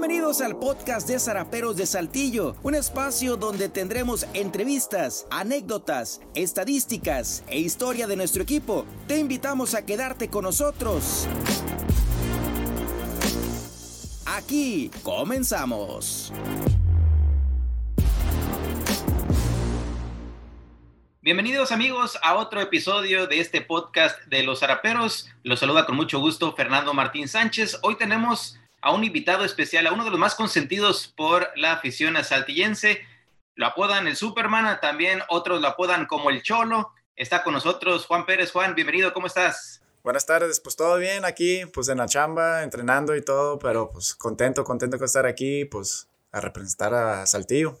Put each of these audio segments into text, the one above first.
Bienvenidos al podcast de Zaraperos de Saltillo, un espacio donde tendremos entrevistas, anécdotas, estadísticas e historia de nuestro equipo. Te invitamos a quedarte con nosotros. Aquí comenzamos. Bienvenidos amigos a otro episodio de este podcast de los Zaraperos. Los saluda con mucho gusto Fernando Martín Sánchez. Hoy tenemos a un invitado especial, a uno de los más consentidos por la afición saltillense. Lo apodan el Superman, también otros lo apodan como el Cholo. Está con nosotros Juan Pérez. Juan, bienvenido, ¿cómo estás? Buenas tardes, pues todo bien aquí, pues en la chamba, entrenando y todo, pero pues contento, contento de estar aquí, pues a representar a Saltillo.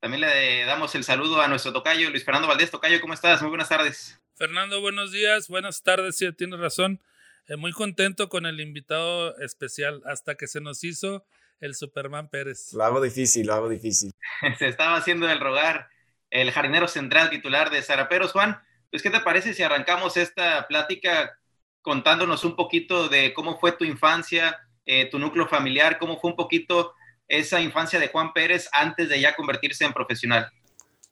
También le damos el saludo a nuestro tocayo, Luis Fernando Valdés. Tocayo, ¿cómo estás? Muy buenas tardes. Fernando, buenos días, buenas tardes, sí, tienes razón. Eh, muy contento con el invitado especial hasta que se nos hizo el Superman Pérez. Lo hago difícil, lo hago difícil. se estaba haciendo el rogar el jardinero central titular de Zaraperos, Juan. Pues, ¿qué te parece si arrancamos esta plática contándonos un poquito de cómo fue tu infancia, eh, tu núcleo familiar, cómo fue un poquito esa infancia de Juan Pérez antes de ya convertirse en profesional?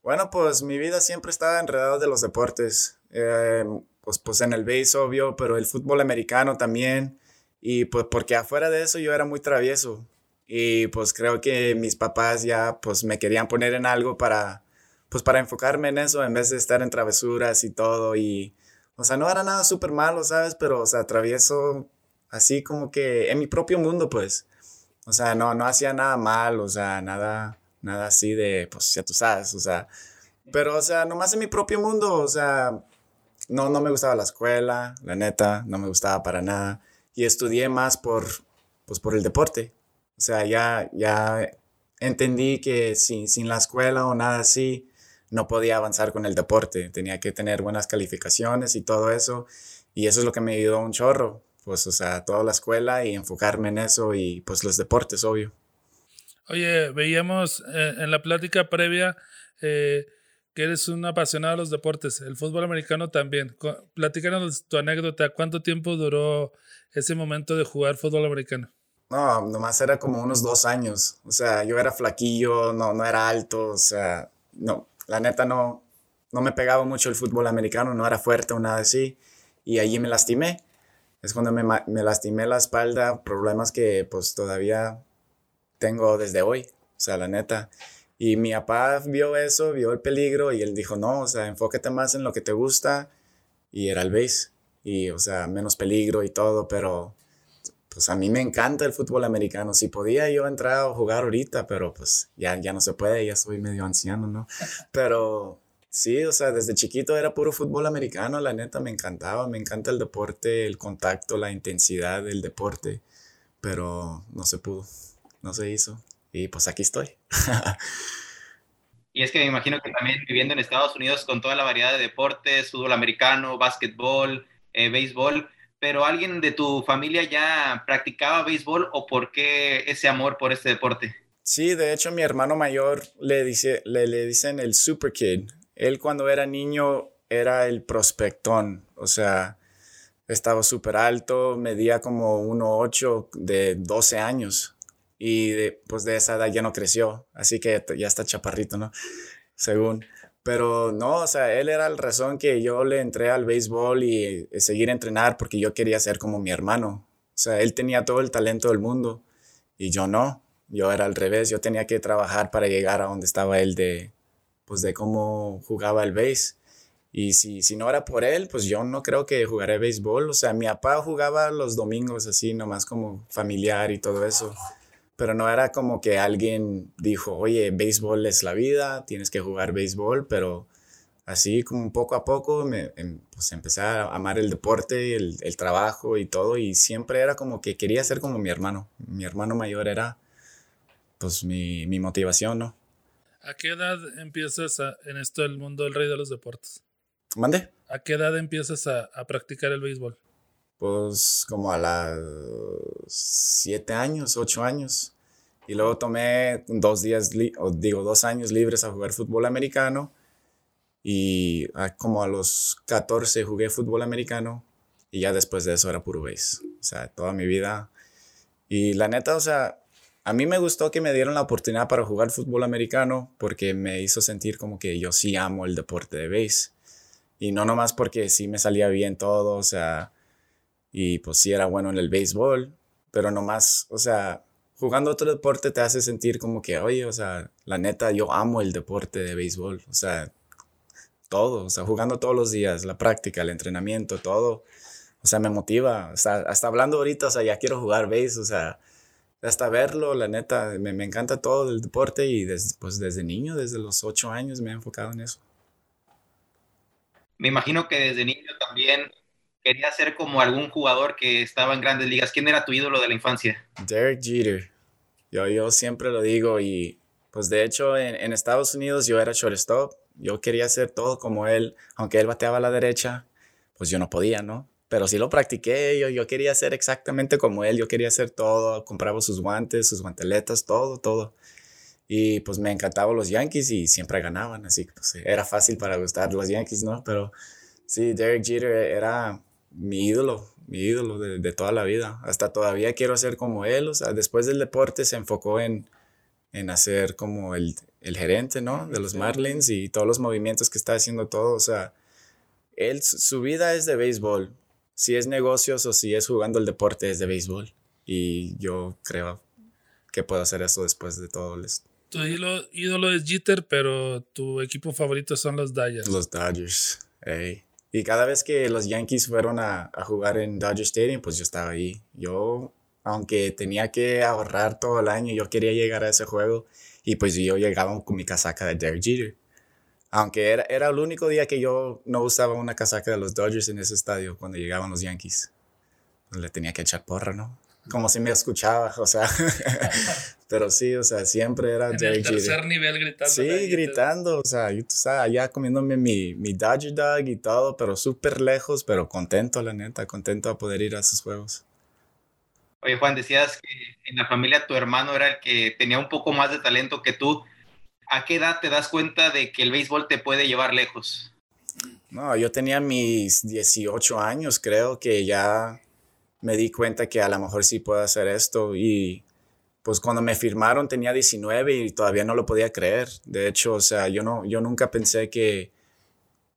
Bueno, pues mi vida siempre estaba enredada de los deportes. Eh, pues, pues en el base, obvio, pero el fútbol americano también. Y pues porque afuera de eso yo era muy travieso. Y pues creo que mis papás ya pues me querían poner en algo para, pues para enfocarme en eso en vez de estar en travesuras y todo. Y, o sea, no era nada súper malo, ¿sabes? Pero, o sea, travieso así como que en mi propio mundo, pues. O sea, no, no hacía nada mal, o sea, nada, nada así de, pues ya tú sabes, o sea. Pero, o sea, nomás en mi propio mundo, o sea, no, no me gustaba la escuela, la neta, no me gustaba para nada. Y estudié más por, pues por el deporte. O sea, ya, ya entendí que sin, sin la escuela o nada así, no podía avanzar con el deporte. Tenía que tener buenas calificaciones y todo eso. Y eso es lo que me ayudó un chorro. Pues, o sea, toda la escuela y enfocarme en eso y pues los deportes, obvio. Oye, veíamos eh, en la plática previa eh, que eres un apasionado de los deportes, el fútbol americano también. Platícanos tu anécdota, ¿cuánto tiempo duró ese momento de jugar fútbol americano? No, nomás era como unos dos años. O sea, yo era flaquillo, no, no era alto, o sea, no, la neta no, no me pegaba mucho el fútbol americano, no era fuerte o nada así. Y allí me lastimé. Es cuando me, me lastimé la espalda, problemas que pues todavía tengo desde hoy. O sea, la neta. Y mi papá vio eso, vio el peligro y él dijo, no, o sea, enfócate más en lo que te gusta. Y era el base. Y, o sea, menos peligro y todo, pero pues a mí me encanta el fútbol americano. Si podía yo entrar a jugar ahorita, pero pues ya, ya no se puede, ya soy medio anciano, ¿no? Pero sí, o sea, desde chiquito era puro fútbol americano, la neta me encantaba, me encanta el deporte, el contacto, la intensidad del deporte, pero no se pudo, no se hizo. Y pues aquí estoy. Y es que me imagino que también viviendo en Estados Unidos con toda la variedad de deportes, fútbol americano, básquetbol, eh, béisbol, pero alguien de tu familia ya practicaba béisbol o por qué ese amor por este deporte? Sí, de hecho mi hermano mayor le, dice, le, le dicen el super kid. Él cuando era niño era el prospectón, o sea, estaba súper alto, medía como 1,8 de 12 años y de, pues de esa edad ya no creció, así que ya está chaparrito, ¿no? Según. Pero no, o sea, él era la razón que yo le entré al béisbol y, y seguir entrenar porque yo quería ser como mi hermano. O sea, él tenía todo el talento del mundo y yo no. Yo era al revés, yo tenía que trabajar para llegar a donde estaba él de, pues de cómo jugaba el béis. Y si, si no era por él, pues yo no creo que jugaré béisbol. O sea, mi papá jugaba los domingos así, nomás como familiar y todo eso pero no era como que alguien dijo, oye, béisbol es la vida, tienes que jugar béisbol, pero así como poco a poco me, em, pues empecé a amar el deporte, el, el, trabajo y todo, y siempre era como que quería ser como mi hermano. Mi hermano mayor era pues mi, mi motivación, ¿no? ¿A qué edad empiezas en esto del mundo del rey de los deportes? ¿Mande? ¿A qué edad empiezas a, a practicar el béisbol? Pues como a las siete años, ocho años. Y luego tomé dos días, o digo, dos años libres a jugar fútbol americano. Y como a los 14 jugué fútbol americano. Y ya después de eso era puro base. O sea, toda mi vida Y la neta, o sea, a mí me gustó que me dieron la oportunidad para jugar fútbol americano porque me hizo sentir como que yo sí amo el deporte de base. Y no nomás porque sí me salía bien todo, o sea, y pues sí era bueno en el béisbol, pero nomás, o sea, jugando otro deporte te hace sentir como que, oye, o sea, la neta, yo amo el deporte de béisbol, o sea, todo, o sea, jugando todos los días, la práctica, el entrenamiento, todo, o sea, me motiva, o hasta hablando ahorita, o sea, ya quiero jugar béis, o sea, hasta verlo, la neta, me, me encanta todo el deporte y desde, pues desde niño, desde los ocho años me he enfocado en eso. Me imagino que desde niño también quería ser como algún jugador que estaba en grandes ligas. ¿Quién era tu ídolo de la infancia? Derek Jeter. Yo, yo siempre lo digo y pues de hecho en, en Estados Unidos yo era shortstop. Yo quería hacer todo como él, aunque él bateaba a la derecha, pues yo no podía, ¿no? Pero sí lo practiqué, yo, yo quería ser exactamente como él, yo quería hacer todo, compraba sus guantes, sus guanteletas, todo, todo. Y pues me encantaban los Yankees y siempre ganaban, así que pues, era fácil para gustar los Yankees, ¿no? Pero sí, Derek Jeter era mi ídolo, mi ídolo de, de, toda la vida. Hasta todavía quiero ser como él, o sea, después del deporte se enfocó en, en hacer como el, el gerente, ¿no? De los Marlins y todos los movimientos que está haciendo todo, o sea, él, su vida es de béisbol. Si es negocios o si es jugando el deporte es de béisbol. Y yo creo que puedo hacer eso después de todo esto tu ídolo, ídolo, es Jeter, pero tu equipo favorito son los Dodgers. Los Dodgers, hey. Y cada vez que los Yankees fueron a, jugar en Dodger Stadium, pues yo estaba ahí. Yo, aunque tenía que ahorrar todo el año, yo quería llegar a ese juego. Y pues yo llegaba con mi casaca de Derek Jeter. Aunque era, era el único día que yo no usaba una casaca de los Dodgers en ese estadio cuando llegaban los Yankees. Le tenía que echar porra, ¿no? Como si me escuchaba, o sea, pero sí, o sea, siempre era en el tercer nivel gritando. Sí, gritando, o sea, yo estaba allá comiéndome mi, mi Dodger Dog y todo, pero súper lejos, pero contento, la neta, contento de poder ir a esos juegos. Oye, Juan, decías que en la familia tu hermano era el que tenía un poco más de talento que tú. ¿A qué edad te das cuenta de que el béisbol te puede llevar lejos? No, yo tenía mis 18 años, creo que ya me di cuenta que a lo mejor sí puedo hacer esto y pues cuando me firmaron tenía 19 y todavía no lo podía creer. De hecho, o sea, yo, no, yo nunca pensé que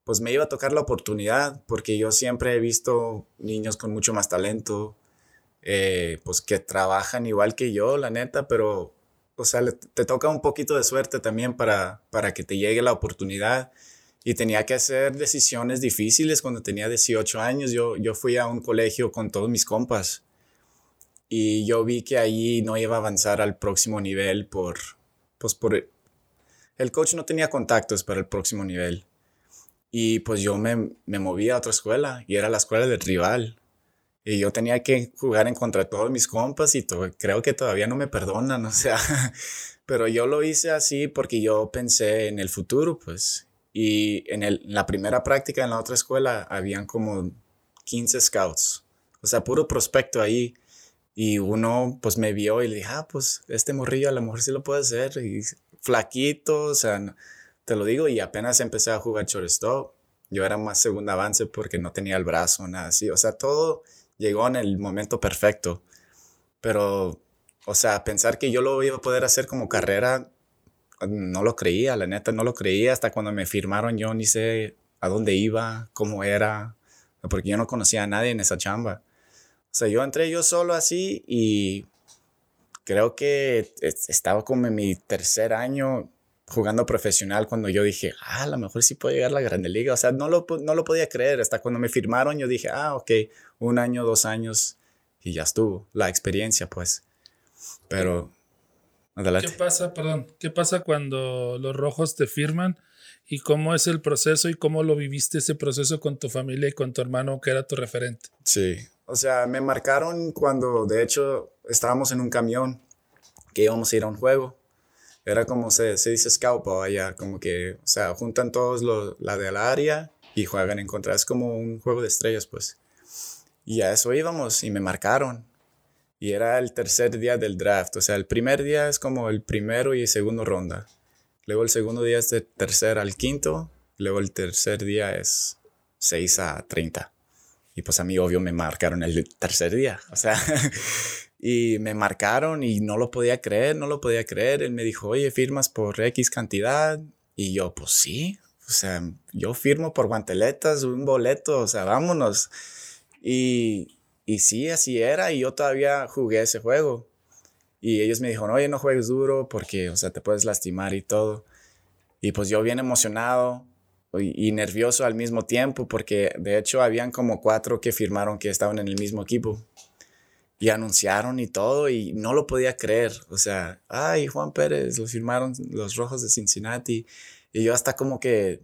pues me iba a tocar la oportunidad porque yo siempre he visto niños con mucho más talento, eh, pues que trabajan igual que yo, la neta, pero o sea, te toca un poquito de suerte también para, para que te llegue la oportunidad y tenía que hacer decisiones difíciles cuando tenía 18 años. Yo, yo fui a un colegio con todos mis compas y yo vi que ahí no iba a avanzar al próximo nivel por, pues por, el coach no tenía contactos para el próximo nivel. Y pues yo me, me moví a otra escuela y era la escuela del rival. Y yo tenía que jugar en contra de todos mis compas y creo que todavía no me perdonan, o sea, pero yo lo hice así porque yo pensé en el futuro, pues, y en, el, la primera práctica en la otra escuela habían como 15 scouts. O sea, puro prospecto ahí. Y uno pues me vio y le dije, ah, pues este morrillo a lo mejor sí lo puede hacer. Y flaquito, o sea, te lo digo. Y apenas empecé a jugar shortstop. Yo era más segundo avance porque no tenía el brazo, nada así. O sea, todo llegó en el momento perfecto. Pero, o sea, pensar que yo lo iba a poder hacer como carrera, no lo creía, la neta no lo creía. Hasta cuando me firmaron yo ni sé a dónde iba, cómo era, porque yo no conocía a nadie en esa chamba. O sea, yo entré yo solo así y creo que estaba como en mi tercer año jugando profesional cuando yo dije, ah, a lo mejor sí puedo llegar a la Grande Liga. O sea, no lo, no lo podía creer. Hasta cuando me firmaron yo dije, ah, ok, un año, dos años y ya estuvo. La experiencia, pues. Pero ¿Qué pasa, perdón, qué pasa cuando los rojos te firman y cómo es el proceso y cómo lo viviste ese proceso con tu familia y con tu hermano que era tu referente? Sí, o sea, me marcaron cuando de hecho estábamos en un camión que íbamos a ir a un juego. Era como se, se dice scout allá, como que, o sea, juntan todos los, la del área y juegan en contra. Es como un juego de estrellas, pues. Y a eso íbamos y me marcaron y era el tercer día del draft. O sea, el primer día es como el primero y segundo ronda. Luego el segundo día es de tercer al quinto. Luego el tercer día es 6 a 30. Y pues a mí obvio me marcaron el tercer día. O sea, Y me marcaron y no lo podía creer, no lo podía creer. Él me dijo, oye, firmas por X cantidad. Y yo, pues sí, o sea, yo firmo por guanteletas, un boleto, o sea, vámonos. Y, y sí, así era. Y yo todavía jugué ese juego. Y ellos me dijeron, oye, no juegues duro porque, o sea, te puedes lastimar y todo. Y pues yo bien emocionado y, nervioso al mismo tiempo porque de hecho habían como cuatro que firmaron que estaban en el mismo equipo. Y anunciaron y todo y no lo podía creer. O sea, ay, Juan Pérez, lo firmaron los Rojos de Cincinnati. Y yo hasta como que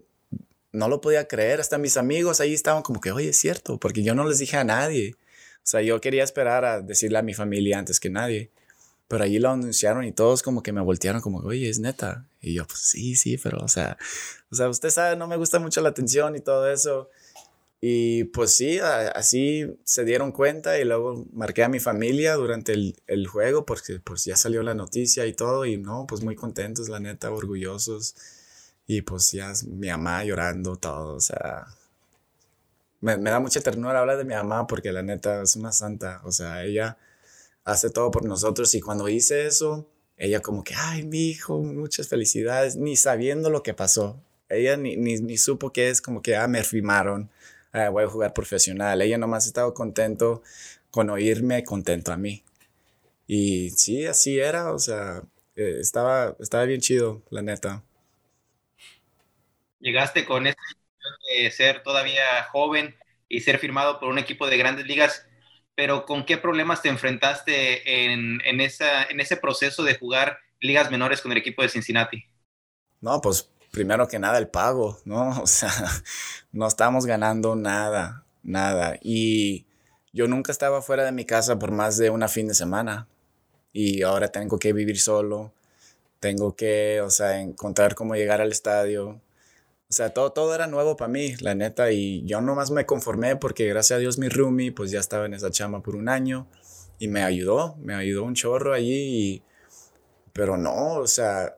no lo podía creer. Hasta mis amigos ahí estaban como que, oye, es cierto, porque yo no les dije a nadie. Sea, yo quería esperar a decirle a mi familia antes que nadie. Pero allí lo anunciaron y todos como que me voltearon como, oye, es neta. Y yo, pues sí, sí, pero o sea, o sea, usted sabe, no me gusta mucho la atención y todo eso. Y pues sí, así se dieron cuenta y luego marqué a mi familia durante el, el, juego porque pues ya salió la noticia y todo y no, pues muy contentos, la neta, orgullosos. Y pues ya mi mamá llorando, todo, o sea, me, me da mucha ternura hablar de mi mamá porque la neta es una santa, o sea, ella hace todo por nosotros y cuando hice eso, ella como que, ay, mi hijo, muchas felicidades, ni sabiendo lo que pasó. Ella ni, ni, ni supo que es como que, ah, me firmaron, ah, voy a jugar profesional. Ella nomás estaba contento con oírme, contento a mí. Y sí, así era, o sea, eh, estaba, estaba bien chido, la neta. Llegaste con esta de ser todavía joven y ser firmado por un equipo de grandes ligas pero ¿con qué problemas te enfrentaste en, ese proceso de jugar ligas menores con el equipo de Cincinnati? No, pues primero que nada el pago, ¿no? O sea, no estábamos ganando nada, nada. Y yo nunca estaba fuera de mi casa por más de una fin de semana. Y ahora tengo que vivir solo. Tengo que, o sea, encontrar cómo llegar al estadio. Sea, todo, todo era nuevo para mí, la neta, y yo nomás me conformé porque gracias a Dios mi roomie pues ya estaba en esa chama por un año y me ayudó, me ayudó un chorro allí, pero no, o sea,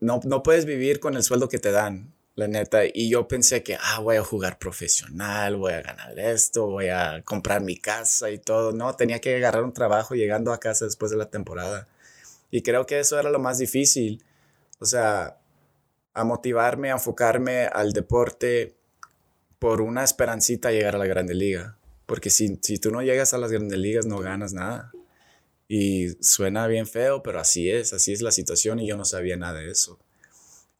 no, no puedes vivir con el sueldo que te dan, la neta, y yo pensé que, ah, voy a jugar profesional, voy a ganar esto, voy a comprar mi casa y todo, no, tenía que agarrar un trabajo llegando a casa después de la temporada, y creo que eso era lo más difícil, o sea, a motivarme, a enfocarme al deporte por una esperancita llegar a la Grande Liga. Porque si, si tú no llegas a las Grandes Ligas no ganas nada. Y suena bien feo, pero así es, así es la situación y yo no sabía nada de eso.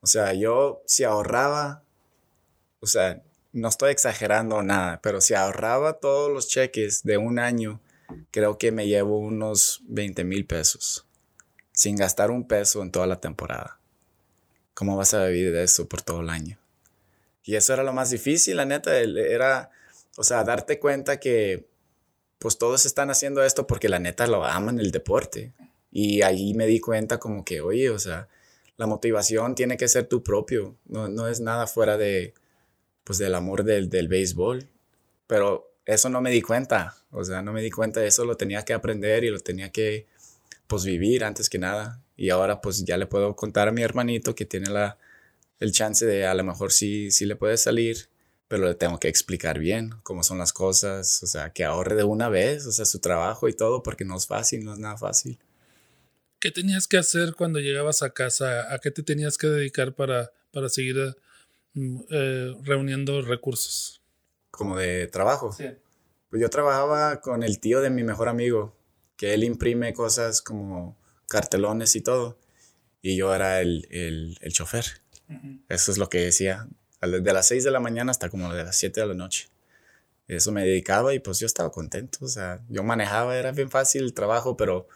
O sea, yo si ahorraba, o sea, no estoy exagerando nada, pero si ahorraba todos los cheques de un año, creo que me llevo unos 20 mil pesos, sin gastar un peso en toda la temporada. ¿Cómo vas a vivir de eso por todo el año? Y eso era lo más difícil, la neta, era, o sea, darte cuenta que pues todos están haciendo esto porque la neta lo aman el deporte. Y ahí me di cuenta como que, oye, o sea, la motivación tiene que ser tu propio, no, no es nada fuera de, pues del amor del, del béisbol. Pero eso no me di cuenta, o sea, no me di cuenta, eso lo tenía que aprender y lo tenía que, pues, vivir antes que nada. Y ahora pues ya le puedo contar a mi hermanito que tiene la, el chance de a lo mejor sí, sí le puede salir, pero le tengo que explicar bien cómo son las cosas, o sea, que ahorre de una vez, o sea, su trabajo y todo, porque no es fácil, no es nada fácil. ¿Qué tenías que hacer cuando llegabas a casa? ¿A qué te tenías que dedicar para, para seguir mm, eh, reuniendo recursos? Como de trabajo. Sí. Pues yo trabajaba con el tío de mi mejor amigo, que él imprime cosas como cartelones y todo. Y yo era el, el, el chofer. Eso es lo que decía. De las 6 de la mañana hasta como de las 7 de la noche. Eso me dedicaba y pues yo estaba contento. O sea, yo manejaba, era bien fácil el trabajo, pero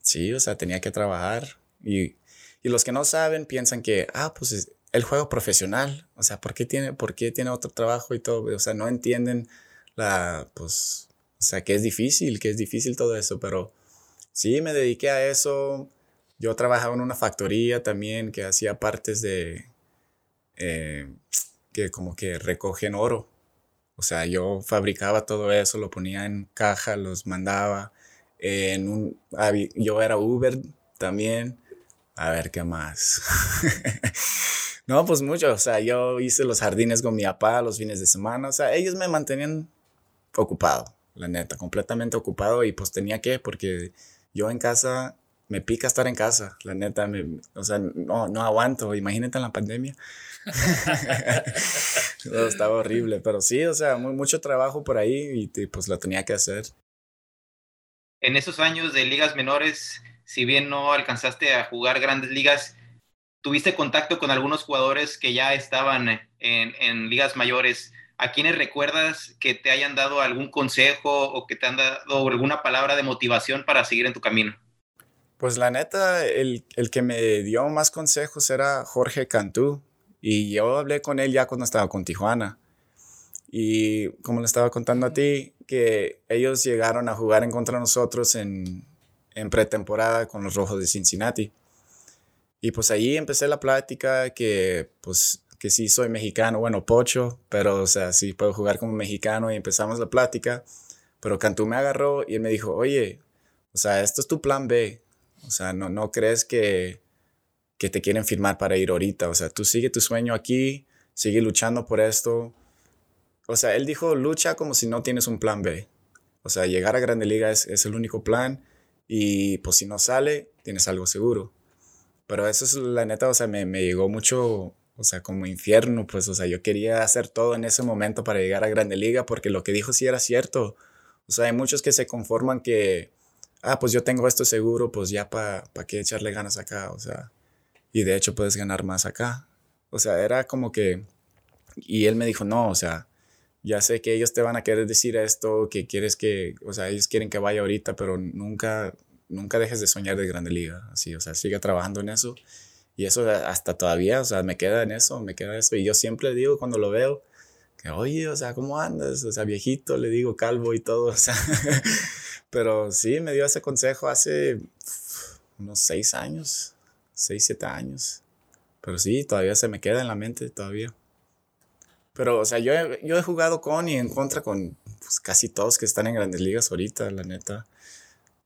sí, o sea, tenía que trabajar. Y, y los que no saben piensan que, ah, pues el juego profesional. O sea, ¿por qué tiene, por qué tiene otro trabajo y todo? O sea, no entienden la, pues, o sea, que es difícil, que es difícil todo eso, pero Sí, me dediqué a eso. Yo trabajaba en una factoría también que hacía partes de... Eh, que como que recogen oro. O sea, yo fabricaba todo eso, lo ponía en caja, los mandaba. En un, yo era Uber también. A ver, ¿qué más? no, pues mucho. O sea, yo hice los jardines con mi papá los fines de semana. O sea, ellos me mantenían ocupado la neta, completamente ocupado y pues tenía que, porque yo en casa me pica estar en casa, la neta, me, o sea, no, no aguanto, imagínate en la pandemia. estaba horrible, pero sí, o sea, mucho trabajo por ahí y, pues lo tenía que hacer. En esos años de ligas menores, si bien no alcanzaste a jugar grandes ligas, tuviste contacto con algunos jugadores que ya estaban en, en ligas mayores. ¿A quiénes recuerdas que te hayan dado algún consejo o que te han dado alguna palabra de motivación para seguir en tu camino? Pues la neta, el, el, que me dio más consejos era Jorge Cantú. Y yo hablé con él ya cuando estaba con Tijuana. Y como le estaba contando a ti, que ellos llegaron a jugar en contra nosotros en, en pretemporada con los Rojos de Cincinnati. Y pues ahí empecé la plática que pues que sí soy mexicano, bueno, pocho, pero o sea, sí puedo jugar como mexicano y empezamos la plática. Pero Cantú me agarró y él me dijo, oye, o sea, esto es tu plan B. O sea, no, no crees que, que te quieren firmar para ir ahorita. O sea, tú sigue tu sueño aquí, sigue luchando por esto. O sea, él dijo, lucha como si no tienes un plan B. O sea, llegar a Grande Liga es, es el único plan y pues si no sale, tienes algo seguro. Pero eso es la neta, o sea, me, me llegó mucho, o sea, como infierno, pues, o sea, yo quería hacer todo en ese momento para llegar a Grande Liga porque lo que dijo sí era cierto. O sea, hay muchos que se conforman que, ah, pues yo tengo esto seguro, pues ya para pa qué echarle ganas acá, o sea, y de hecho puedes ganar más acá. O sea, era como que, y él me dijo, no, o sea, ya sé que ellos te van a querer decir esto, que quieres que, o sea, ellos quieren que vaya ahorita, pero nunca, nunca dejes de soñar de Grande Liga, así, o sea, sigue trabajando en eso. Y eso hasta todavía, o sea, me queda en eso, me queda eso. Y yo siempre digo cuando lo veo, que, oye, o sea, ¿cómo andas? O sea, viejito, le digo, calvo y todo, o sea, Pero sí, me dio ese consejo hace unos seis años, seis, siete años. Pero sí, todavía se me queda en la mente, todavía. Pero, o sea, yo he, yo he jugado con y en contra con pues, casi todos que están en grandes ligas ahorita, la neta.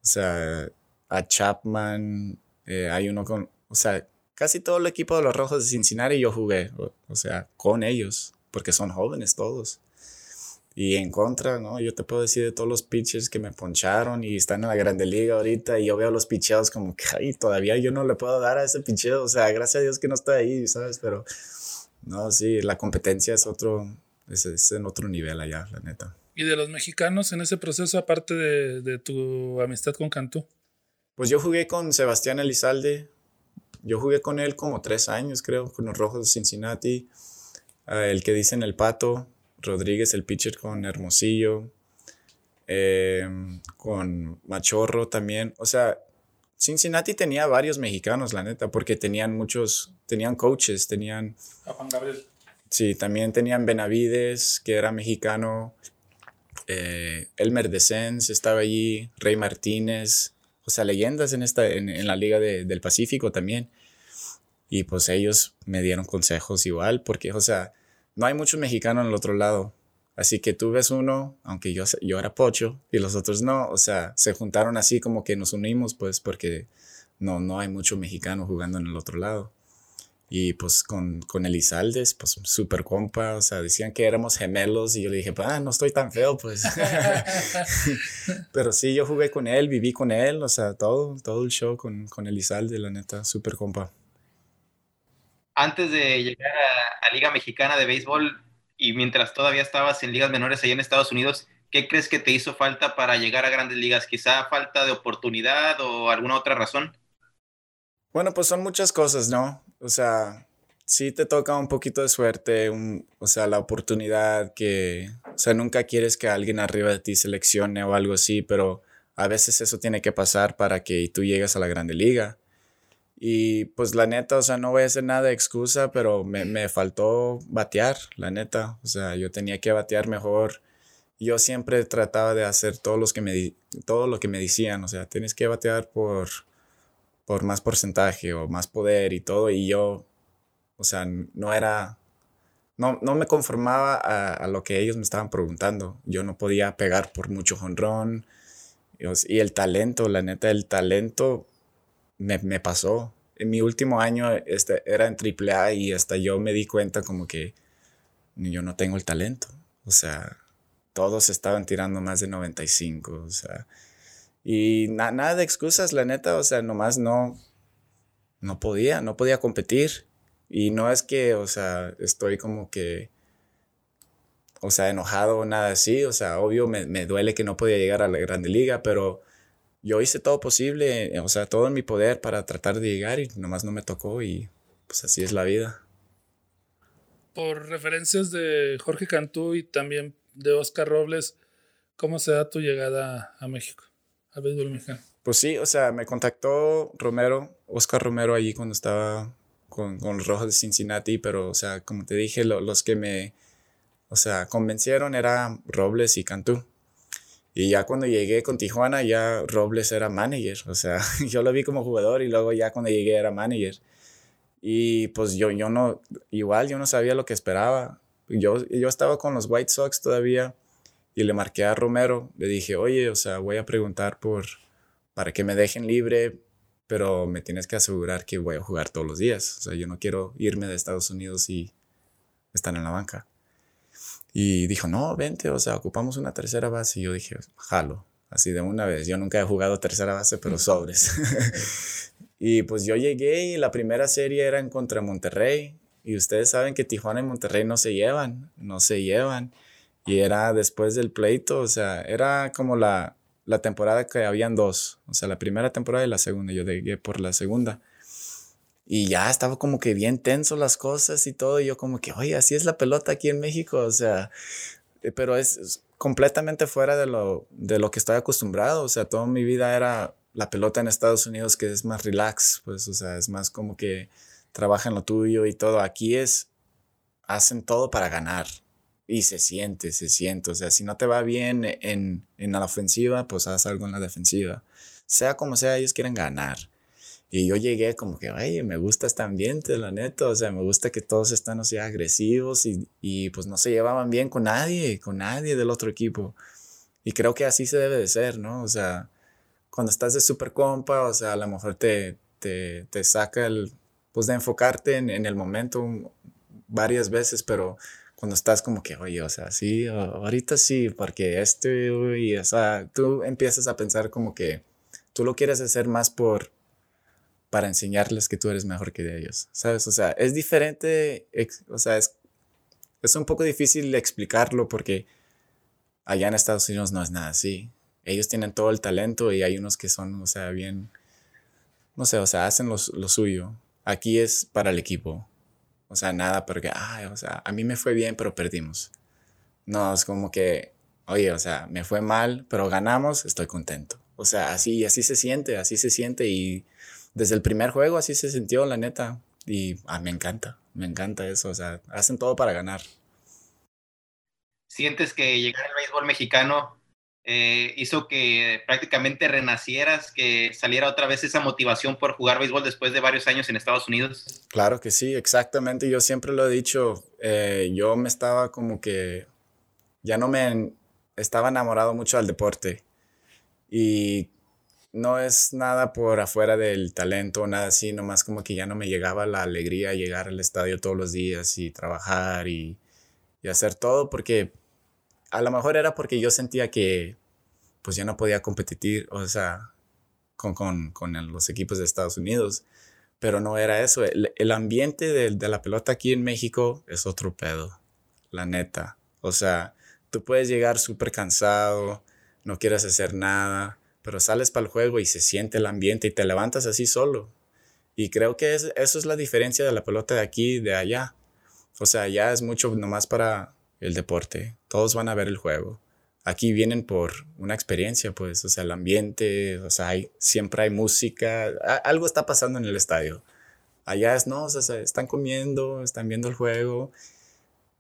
O sea, a Chapman, eh, hay uno con, o sea, casi todo el equipo de los Rojos de Cincinnati yo jugué, o sea, con ellos, porque son jóvenes todos. Y en contra, ¿no? Yo te puedo decir de todos los pitchers que me poncharon y están en la Grande Liga ahorita y yo veo los picheos como que, ay, todavía yo no le puedo dar a ese picheo. O sea, gracias a Dios que no está ahí, ¿sabes? Pero, no, sí, la competencia es otro, es, es en otro nivel allá, la neta. ¿Y de los mexicanos en ese proceso, aparte de, de tu amistad con Cantú? Pues yo jugué con Sebastián Elizalde. Yo jugué con él como tres años, creo, con los Rojos de Cincinnati. El que dicen el pato, Rodríguez, el pitcher con Hermosillo, eh, con Machorro también. O sea, Cincinnati tenía varios mexicanos, la neta, porque tenían muchos, tenían coaches, tenían... A Juan Gabriel. Sí, también tenían Benavides, que era mexicano. Eh, Elmer Descens estaba allí, Rey Martínez, o sea, leyendas en, esta, en, la Liga del Pacífico también. Y pues ellos me dieron consejos igual, porque, o sea, no hay muchos mexicanos en el otro lado. Así que tú ves uno, aunque yo, yo era pocho y los otros no, o sea, se juntaron así como que nos unimos, pues porque no, no hay mucho mexicano jugando en el otro lado. Y pues con, con Elizaldes, pues súper compa, o sea, decían que éramos gemelos y yo le dije, pues, ah, no estoy tan feo, pues. Pero sí, yo jugué con él, viví con él, o sea, todo, todo el show con, con Elizalde, la neta, súper compa antes de llegar a, Liga Mexicana de Béisbol y mientras todavía estabas en ligas menores allá en Estados Unidos, ¿qué crees que te hizo falta para llegar a grandes ligas? ¿Quizá falta de oportunidad o alguna otra razón? Bueno, pues son muchas cosas, ¿no? O sea, sí te toca un poquito de suerte, o sea, la oportunidad que, o sea, nunca quieres que alguien arriba de ti seleccione o algo así, pero a veces eso tiene que pasar para que tú llegues a la grande liga. Y pues la neta, o sea, no voy a hacer nada de excusa, pero me, me faltó batear, la neta. O sea, yo tenía que batear mejor. Yo siempre trataba de hacer todo, los que me, todo lo que me decían. O sea, tienes que batear por, por más porcentaje o más poder y todo. Y yo, o sea, no era... No, no me conformaba a, a, lo que ellos me estaban preguntando. Yo no podía pegar por mucho jonrón. Y el talento, la neta, el talento me, me pasó. En mi último año este, era en AAA y hasta yo me di cuenta como que yo no tengo el talento. O sea, todos estaban tirando más de 95, o sea, y nada de excusas, la neta, o sea, nomás no, no podía, no podía competir. Y no es que, o sea, estoy como que, o sea, enojado o nada así, o sea, obvio me, me duele que no podía llegar a la Grande Liga, pero yo hice todo posible, o sea, todo en mi poder para tratar de llegar y nomás no me tocó y pues así es la vida. Por referencias de Jorge Cantú y también de Oscar Robles, ¿cómo se da tu llegada a México, al béisbol mexicano? Pues sí, o sea, me contactó Romero, Oscar Romero allí cuando estaba con, con los de Cincinnati, pero, o sea, como te dije, los que me, o sea, convencieron eran Robles y Cantú. Y ya cuando llegué con Tijuana, ya Robles era manager. O sea, yo lo vi como jugador y luego ya cuando llegué era manager. Y pues yo, yo no, igual yo no sabía lo que esperaba. Yo, yo estaba con los White Sox todavía y le marqué a Romero. Le dije, oye, o sea, voy a preguntar por, para que me dejen libre, pero me tienes que asegurar que voy a jugar todos los días. O sea, yo no quiero irme de Estados Unidos y estar en la banca. Y dijo, no, vente, o sea, ocupamos una tercera base. Y yo dije, jalo, así de una vez. Yo nunca he jugado tercera base, pero sobres. y pues yo llegué y la primera serie era en contra Monterrey. Y ustedes saben que Tijuana y Monterrey no se llevan, no se llevan. Y era después del pleito, o sea, era como la, la temporada que habían dos. O sea, la primera temporada y la segunda. Yo llegué por la segunda. Y ya estaba como que bien tenso las cosas y todo. Y yo como que, oye, así es la pelota aquí en México. O sea, eh, pero es, completamente fuera de lo, de lo que estoy acostumbrado. O sea, toda mi vida era la pelota en Estados Unidos que es más relax. Pues, o sea, es más como que trabaja en lo tuyo y todo. Aquí es, hacen todo para ganar. Y se siente, se siente. O sea, si no te va bien en, en la ofensiva, pues haz algo en la defensiva. Sea como sea, ellos quieren ganar. Y yo llegué como que, oye, me gusta este ambiente, la neta, o sea, me gusta que todos están así agresivos y, y, pues no se llevaban bien con nadie, con nadie del otro equipo. Y creo que así se debe de ser, ¿no? O sea, cuando estás de super compa, o sea, a lo mejor te, te, te saca el, pues de enfocarte en, en, el momento varias veces, pero cuando estás como que, oye, o sea, sí, ahorita sí, porque este, y, o sea, tú empiezas a pensar como que tú lo quieres hacer más por para enseñarles que tú eres mejor que ellos, ¿sabes? O sea, es diferente, o sea, es, es un poco difícil explicarlo porque allá en Estados Unidos no es nada así. Ellos tienen todo el talento y hay unos que son, o sea, bien, no sé, o sea, hacen lo, lo suyo. Aquí es para el equipo. O sea, nada porque, ay, o sea, a mí me fue bien, pero perdimos. No, es como que, oye, o sea, me fue mal, pero ganamos, estoy contento. O sea, así, así se siente, así se siente y desde el primer juego así se sintió, la neta. Y ah, me encanta, me encanta eso. O sea, hacen todo para ganar. ¿Sientes que llegar al béisbol mexicano eh, hizo que prácticamente renacieras, que saliera otra vez esa motivación por jugar béisbol después de varios años en Estados Unidos? Claro que sí, exactamente. Yo siempre lo he dicho. Eh, yo me estaba como que ya no me estaba enamorado mucho del deporte. Y no es nada por afuera del talento nada así, nomás como que ya no me llegaba la alegría llegar al estadio todos los días y trabajar y, hacer todo, porque a lo mejor era porque yo sentía que pues ya no podía competir, o sea, con, los equipos de Estados Unidos, pero no era eso, el, ambiente de, de la pelota aquí en México es otro pedo, la neta, o sea, tú puedes llegar súper cansado, no quieres hacer nada, pero sales para el juego y se siente el ambiente y te levantas así solo. Y creo que eso es la diferencia de la pelota de aquí y de allá. O sea, allá es mucho nomás para el deporte. Todos van a ver el juego. Aquí vienen por una experiencia, pues, o sea, el ambiente, o sea, hay, siempre hay música, algo está pasando en el estadio. Allá es, no, o sea, están comiendo, están viendo el juego.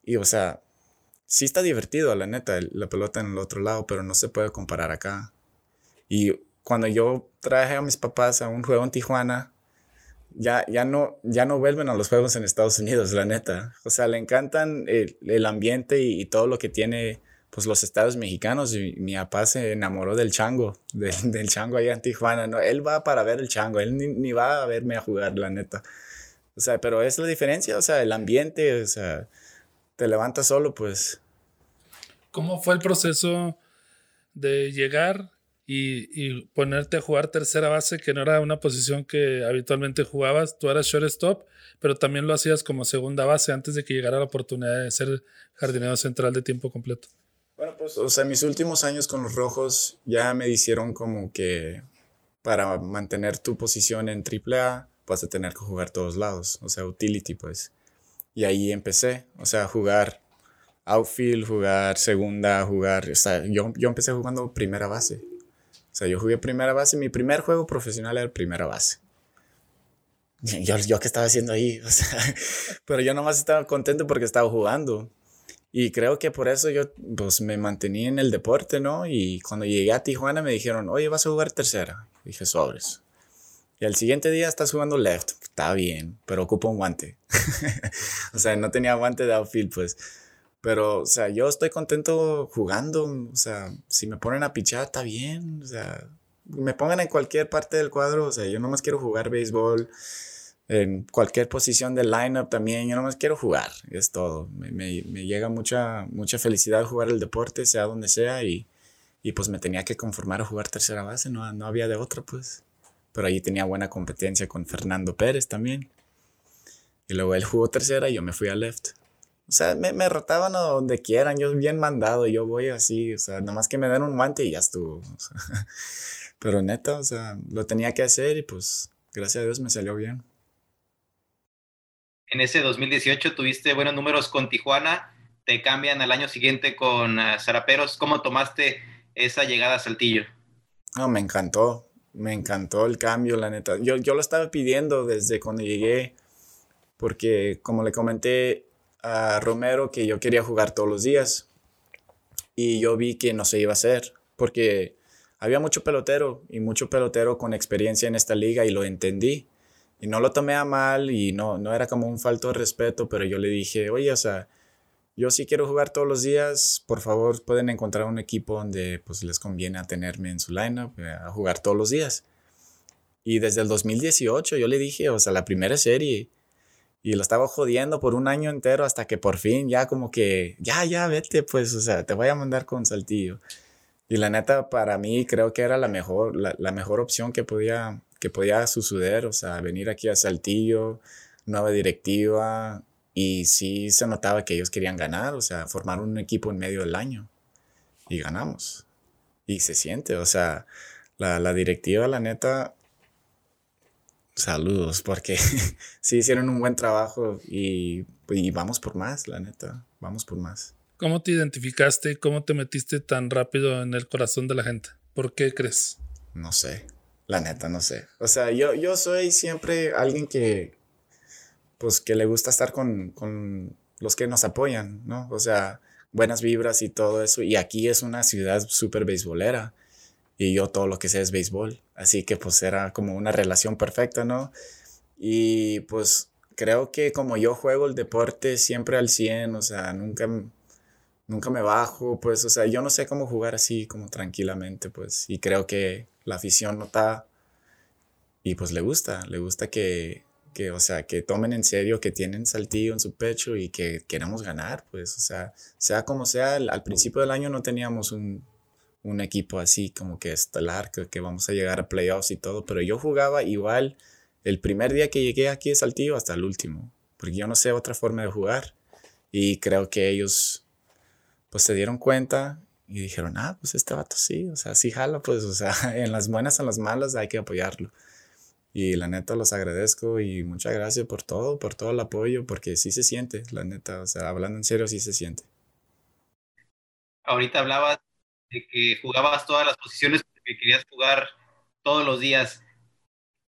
Y, o sea, sí está divertido, la neta, la pelota en el otro lado, pero no se puede comparar acá. Y cuando yo traje a mis papás a un juego en Tijuana, ya, ya, no, ya no vuelven a los juegos en Estados Unidos, la neta. O sea, le encantan el, el ambiente y, todo lo que tiene pues los estados mexicanos. Y mi papá se enamoró del chango, del chango allá en Tijuana. No, él va para ver el chango, él ni, ni, va a verme a jugar, la neta. O sea, pero es la diferencia, o sea, el ambiente, o sea, te levantas solo, pues. ¿Cómo fue el proceso de llegar y, ponerte a jugar tercera base, que no era una posición que habitualmente jugabas? Tú eras shortstop, pero también lo hacías como segunda base antes de que llegara la oportunidad de ser jardinero central de tiempo completo. Bueno, pues, o sea, mis últimos años con los rojos ya me hicieron como que para mantener tu posición en AAA vas a tener que jugar todos lados, o sea, utility, pues. Y ahí empecé, o sea, jugar outfield, jugar segunda, jugar, o sea, yo, yo empecé jugando primera base. O sea, yo jugué primera base, mi primer juego profesional era primera base. Yo, yo qué estaba haciendo ahí, o sea, pero yo nomás estaba contento porque estaba jugando. Y creo que por eso yo pues me mantenía en el deporte, ¿no? Y cuando llegué a Tijuana me dijeron, oye, vas a jugar tercera. dije, sobres. Y al siguiente día estás jugando left. Está bien, pero ocupo un guante. o sea, no tenía guante de outfield, pues. Pero, o sea, yo estoy contento jugando. O sea, si me ponen a pichar, está bien. O sea, me pongan en cualquier parte del cuadro. O sea, yo nomás quiero jugar béisbol. En cualquier posición del lineup también. Yo nomás quiero jugar. Es todo. Me, me, me, llega mucha, mucha felicidad jugar el deporte, sea donde sea. Y, y pues me tenía que conformar a jugar tercera base. No, no había de otra, pues. Pero allí tenía buena competencia con Fernando Pérez también. Y luego él jugó tercera y yo me fui a left. O sea, me, me rotaban a donde quieran, yo bien mandado, yo voy así, o sea, nada más que me den un guante y ya estuvo. pero neta, o sea, lo tenía que hacer y pues gracias a Dios me salió bien. En ese 2018 tuviste buenos números con Tijuana, te cambian al año siguiente con uh, Zaraperos. ¿Cómo tomaste esa llegada a Saltillo? No, me encantó, me encantó el cambio, la neta. Yo, yo lo estaba pidiendo desde cuando llegué, porque como le comenté a Romero que yo quería jugar todos los días, y yo vi que no se iba a hacer, porque había mucho pelotero y mucho pelotero con experiencia en esta liga y lo entendí. Y no lo tomé a mal y no, no era como un falto de respeto, pero yo le dije, oye, o sea, yo sí quiero jugar todos los días, por favor pueden encontrar un equipo donde pues les conviene a tenerme en su lineup, eh, a jugar todos los días. Y desde el 2018 yo le dije, o sea, la primera serie, y lo estaba jodiendo por un año entero hasta que por fin ya como que, ya, ya, vete, pues, o sea, te voy a mandar con Saltillo. Y la neta, para mí creo que era la mejor, la, la mejor opción que podía, que podía suceder, o sea, venir aquí a Saltillo, nueva directiva, y sí se notaba que ellos querían ganar, o sea, formar un equipo en medio del año. Y ganamos. Y se siente, o sea, la, la directiva, la neta, saludos, porque sí hicieron un buen trabajo y, y, vamos por más, la neta, vamos por más. ¿Cómo te identificaste? ¿Cómo te metiste tan rápido en el corazón de la gente? ¿Por qué crees? No sé, la neta, no sé. O sea, yo, yo soy siempre alguien que, pues que le gusta estar con, con los que nos apoyan, ¿no? O sea, buenas vibras y todo eso. Y aquí es una ciudad súper beisbolera. Y yo todo lo que sé es béisbol. Así que pues era como una relación perfecta, ¿no? Y pues creo que como yo juego el deporte siempre al 100, o sea, nunca, nunca me bajo, pues, o sea, yo no sé cómo jugar así como tranquilamente, pues. Y creo que la afición nota y pues le gusta, le gusta que, que, o sea, que tomen en serio que tienen saltillo en su pecho y que queremos ganar, pues, o sea, sea como sea, al, principio del año no teníamos un, un equipo así como que estelar, que, que, vamos a llegar a playoffs y todo, pero yo jugaba igual el primer día que llegué aquí a Saltillo hasta el último, porque yo no sé otra forma de jugar y creo que ellos pues se dieron cuenta y dijeron, ah, pues este vato sí, o sea, sí jala, pues, o sea, en las buenas, en las malas hay que apoyarlo. Y la neta los agradezco y muchas gracias por todo, por todo el apoyo, porque sí se siente, la neta, o sea, hablando en serio, sí se siente. Ahorita hablabas de que jugabas todas las posiciones que querías jugar todos los días,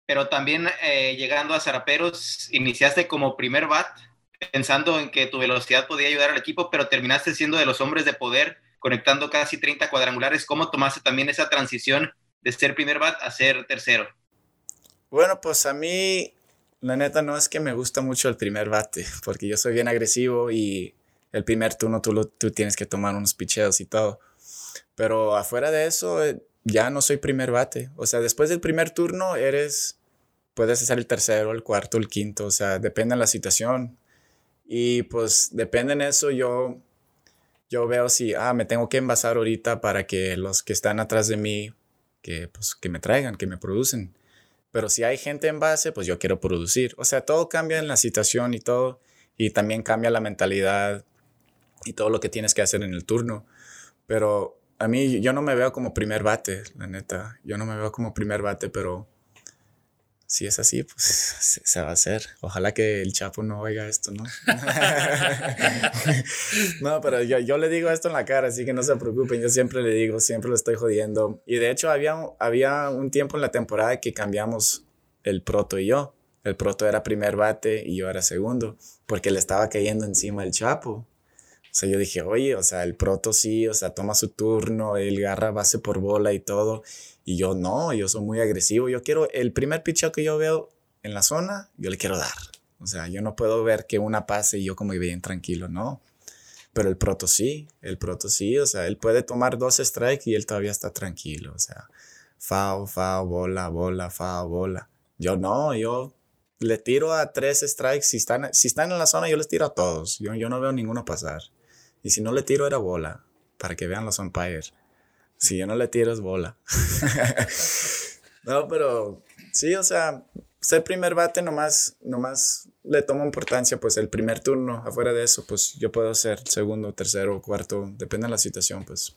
pero también eh, llegando a Zaraperos, iniciaste como primer bat, pensando en que tu velocidad podía ayudar al equipo, pero terminaste siendo de los hombres de poder, conectando casi 30 cuadrangulares. ¿Cómo tomaste también esa transición de ser primer bat a ser tercero? Bueno, pues a mí, la neta, no es que me gusta mucho el primer bate, porque yo soy bien agresivo y el primer turno tú, lo, tú tienes que tomar unos picheos y todo. Pero afuera de eso, eh, ya no soy primer bate. O sea, después del primer turno eres, puedes ser el tercero, el cuarto, el quinto, o sea, depende de la situación. Y pues depende en eso, yo, yo veo si, ah, me tengo que envasar ahorita para que los que están atrás de mí, que, pues, que me traigan, que me producen. Pero si hay gente en base, pues yo quiero producir. O sea, todo cambia en la situación y todo. Y también cambia la mentalidad y todo lo que tienes que hacer en el turno. Pero a mí, yo no me veo como primer bate, la neta. Yo no me veo como primer bate, pero si es así, pues se, va a hacer. Ojalá que el Chapo no oiga esto, ¿no? no, pero yo, yo, le digo esto en la cara, así que no se preocupen. Yo siempre le digo, siempre lo estoy jodiendo. Y de hecho, había, había un tiempo en la temporada que cambiamos el proto y yo. El proto era primer bate y yo era segundo, porque le estaba cayendo encima el Chapo. O sea, yo dije, oye, o sea, el proto sí, o sea, toma su turno, él agarra base por bola y todo. Y yo no, yo soy muy agresivo. Yo quiero, el primer pitch que yo veo en la zona, yo le quiero dar. O sea, yo no puedo ver que una pase y yo como bien tranquilo, no. Pero el proto sí, el proto sí, o sea, él puede tomar dos strikes y él todavía está tranquilo. O sea, foul, foul, bola, bola, foul, bola. Yo no, yo le tiro a tres strikes. Si están, si están en la zona, yo les tiro a todos. Yo, yo no veo ninguno pasar. Y si no le tiro, era bola, para que vean los umpires. Si yo no le tiro es bola. no, pero sí, o sea, ser primer bate nomás, nomás le tomo importancia, pues el primer turno, afuera de eso, pues yo puedo ser segundo, tercero, cuarto, depende de la situación, pues.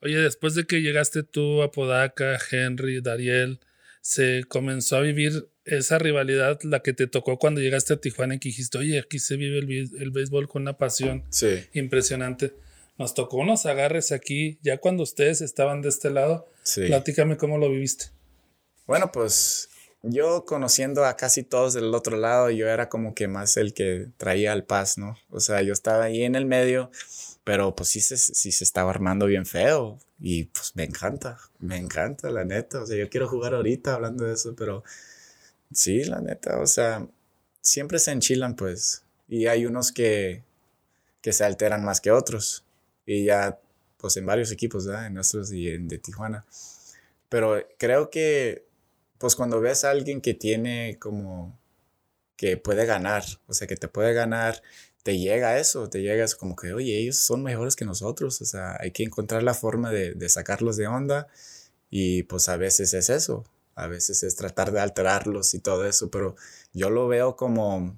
Oye, después de que llegaste tú a Podaca, Henry, Dariel, se comenzó a vivir esa rivalidad, la que te tocó cuando llegaste a Tijuana y que dijiste, oye, aquí se vive el, el béisbol con una pasión impresionante nos tocó unos agarres aquí, ya cuando ustedes estaban de este lado. Sí. Platícame cómo lo viviste. Bueno, pues yo conociendo a casi todos del otro lado, yo era como que más el que traía el paz, ¿no? O sea, yo estaba ahí en el medio, pero pues sí se, sí se estaba armando bien feo y pues me encanta, me encanta, la neta. O sea, yo quiero jugar ahorita hablando de eso, pero sí, la neta, o sea, siempre se enchilan pues y hay unos que, que se alteran más que otros y ya pues en varios equipos, ¿verdad? En nuestros y en de Tijuana. Pero creo que pues cuando ves a alguien que tiene como que puede ganar, o sea, que te puede ganar, te llega eso, te llegas como que, oye, ellos son mejores que nosotros, o sea, hay que encontrar la forma de, de sacarlos de onda y pues a veces es eso, a veces es tratar de alterarlos y todo eso, pero yo lo veo como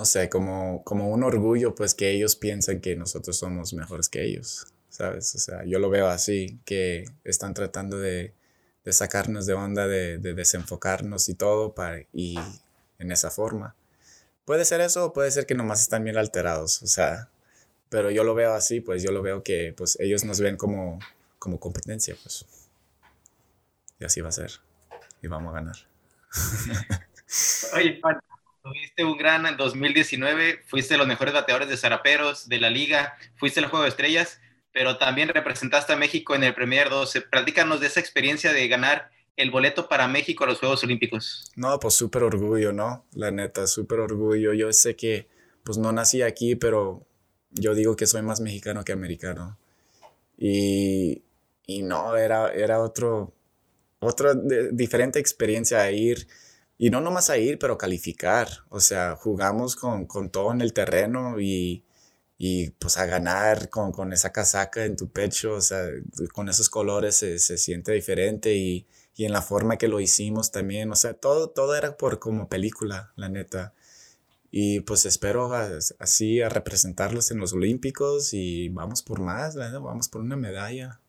no sé, como, como un orgullo, pues que ellos piensan que nosotros somos mejores que ellos, ¿sabes? O sea, yo lo veo así, que están tratando de, de sacarnos de onda, de, de, desenfocarnos y todo, para, y en esa forma. Puede ser eso puede ser que nomás están bien alterados, o sea, pero yo lo veo así, pues yo lo veo que pues ellos nos ven como, como competencia, pues. Y así va a ser. Y vamos a ganar. Oye, Tuviste un gran en 2019, fuiste de los mejores bateadores de zaraperos de la liga, fuiste el Juego de Estrellas, pero también representaste a México en el Premier 12. Platícanos de esa experiencia de ganar el boleto para México a los Juegos Olímpicos. No, pues súper orgullo, ¿no? La neta, súper orgullo. Yo sé que, pues no nací aquí, pero yo digo que soy más mexicano que americano. Y, y no, era, era otro, otra diferente experiencia a ir y no nomás a ir, pero calificar. O sea, jugamos con, con todo en el terreno y, y pues a ganar con, con, esa casaca en tu pecho, o sea, con esos colores se, se siente diferente y, y, en la forma que lo hicimos también, o sea, todo, todo era por como película, la neta. Y pues espero así a representarlos en los Olímpicos y vamos por más, vamos por una medalla.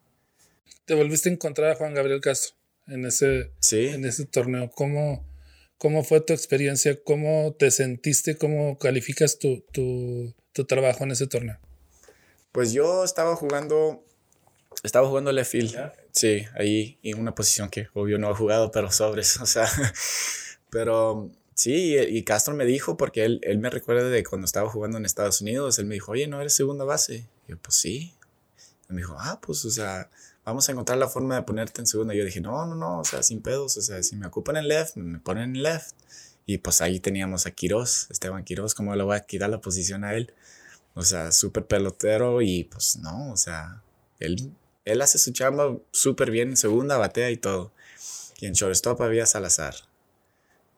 Te volviste a encontrar a Juan Gabriel Castro en ese, ¿Sí? en ese torneo. ¿Cómo, ¿Cómo fue tu experiencia? ¿Cómo te sentiste? ¿Cómo calificas tu, tu, tu trabajo en ese torneo? Pues yo estaba jugando, estaba jugando left field. Sí, ahí en una posición que obvio no he jugado, pero sobres, o sea, pero sí, y Castro me dijo, porque él, él me recuerda de cuando estaba jugando en Estados Unidos, él me dijo, oye, ¿no eres segunda base? Y yo, pues sí. Y me dijo, ah, pues, o sea, vamos a encontrar la forma de ponerte en segunda. Yo dije, no, no, no, o sea, sin pedos, o sea, si me ocupan en left, me ponen en left. Y pues ahí teníamos a Quiroz, Esteban Quiroz, ¿cómo le voy a quitar la posición a él? O sea, súper pelotero y pues no, o sea, él, él hace su chamba súper bien en segunda, batea y todo. Y en shortstop había Salazar.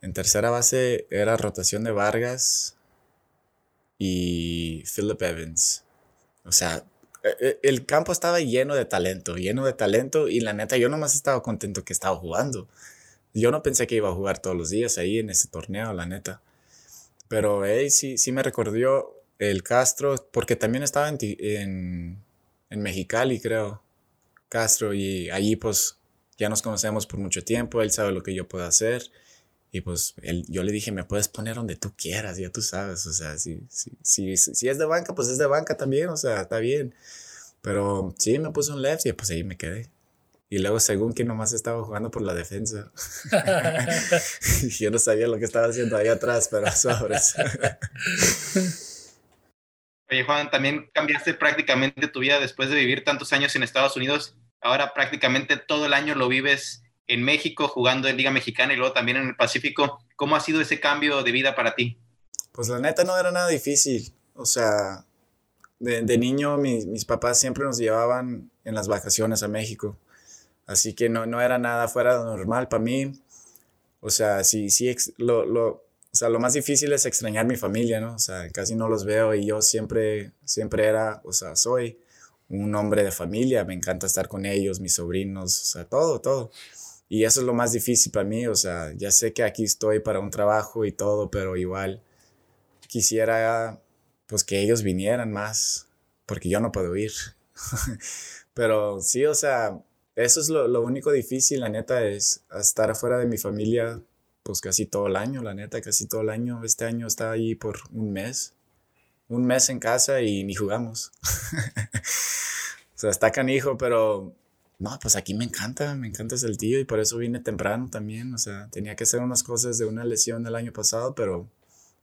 En tercera base era rotación de Vargas y Philip Evans. O sea, el campo estaba lleno de talento, lleno de talento y la neta yo nomás estaba contento que estaba jugando. Yo no pensé que iba a jugar todos los días ahí en ese torneo, la neta. Pero hey, sí, sí me recordó el Castro, porque también estaba en, en, en Mexicali, creo, Castro, y allí pues ya nos conocemos por mucho tiempo, él sabe lo que yo puedo hacer. Y pues él, yo le dije, me puedes poner donde tú quieras, ya tú sabes, o sea, si, si, si, si es de banca, pues es de banca también, o sea, está bien. Pero sí, me puso un left y pues ahí me quedé. Y luego, según que nomás estaba jugando por la defensa. yo no sabía lo que estaba haciendo ahí atrás, pero sobres. Oye, Juan, también cambiaste prácticamente tu vida después de vivir tantos años en Estados Unidos. Ahora prácticamente todo el año lo vives en México, jugando en Liga Mexicana y luego también en el Pacífico. ¿Cómo ha sido ese cambio de vida para ti? Pues la neta no era nada difícil. O sea, de, de niño mis, mis papás siempre nos llevaban en las vacaciones a México. Así que no, no era nada fuera de normal para mí. O sea, sí, sí, lo, lo, o sea, lo más difícil es extrañar mi familia, ¿no? O sea, casi no los veo y yo siempre, siempre era, o sea, soy un hombre de familia, me encanta estar con ellos, mis sobrinos, o sea, todo, todo. Y eso es lo más difícil para mí, o sea, ya sé que aquí estoy para un trabajo y todo, pero igual quisiera, pues, que ellos vinieran más, porque yo no puedo ir. pero sí, o sea, eso es lo, único difícil, la neta, es estar afuera de mi familia, pues casi todo el año, la neta, casi todo el año. Este año está ahí por un mes. Un mes en casa y ni jugamos. o sea, está canijo, pero no, pues aquí me encanta, me encanta el tío y por eso vine temprano también. O sea, tenía que hacer unas cosas de una lesión el año pasado, pero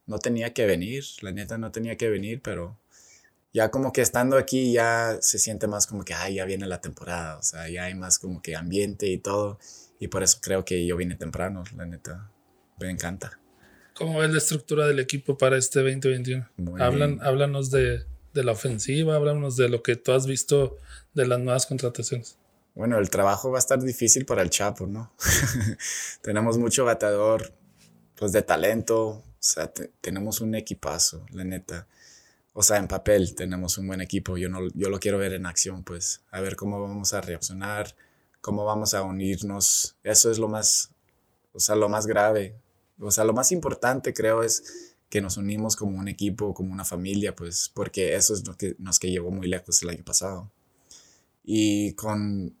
no tenía que venir, la neta no tenía que venir, pero ya como que estando aquí ya se siente más como que, ay, ya viene la temporada, o sea, ya hay más como que ambiente y todo, y por eso creo que yo vine temprano, la neta, me encanta. ¿Cómo ves la estructura del equipo para este 2021? Hablan, háblanos de, de, la ofensiva, háblanos de lo que tú has visto de las nuevas contrataciones. Bueno, el trabajo va a estar difícil para el Chapo, ¿no? tenemos mucho bateador, pues de talento, o sea, tenemos un equipazo, la neta o sea, en papel tenemos un buen equipo. Yo, no, yo lo quiero ver en acción, pues, a ver cómo vamos a reaccionar, cómo vamos a unirnos. Eso es lo más, o sea, lo más grave. O sea, lo más importante creo es que nos unimos como un equipo, como una familia, pues, porque eso es lo que nos que llevó muy lejos el año pasado. Y con,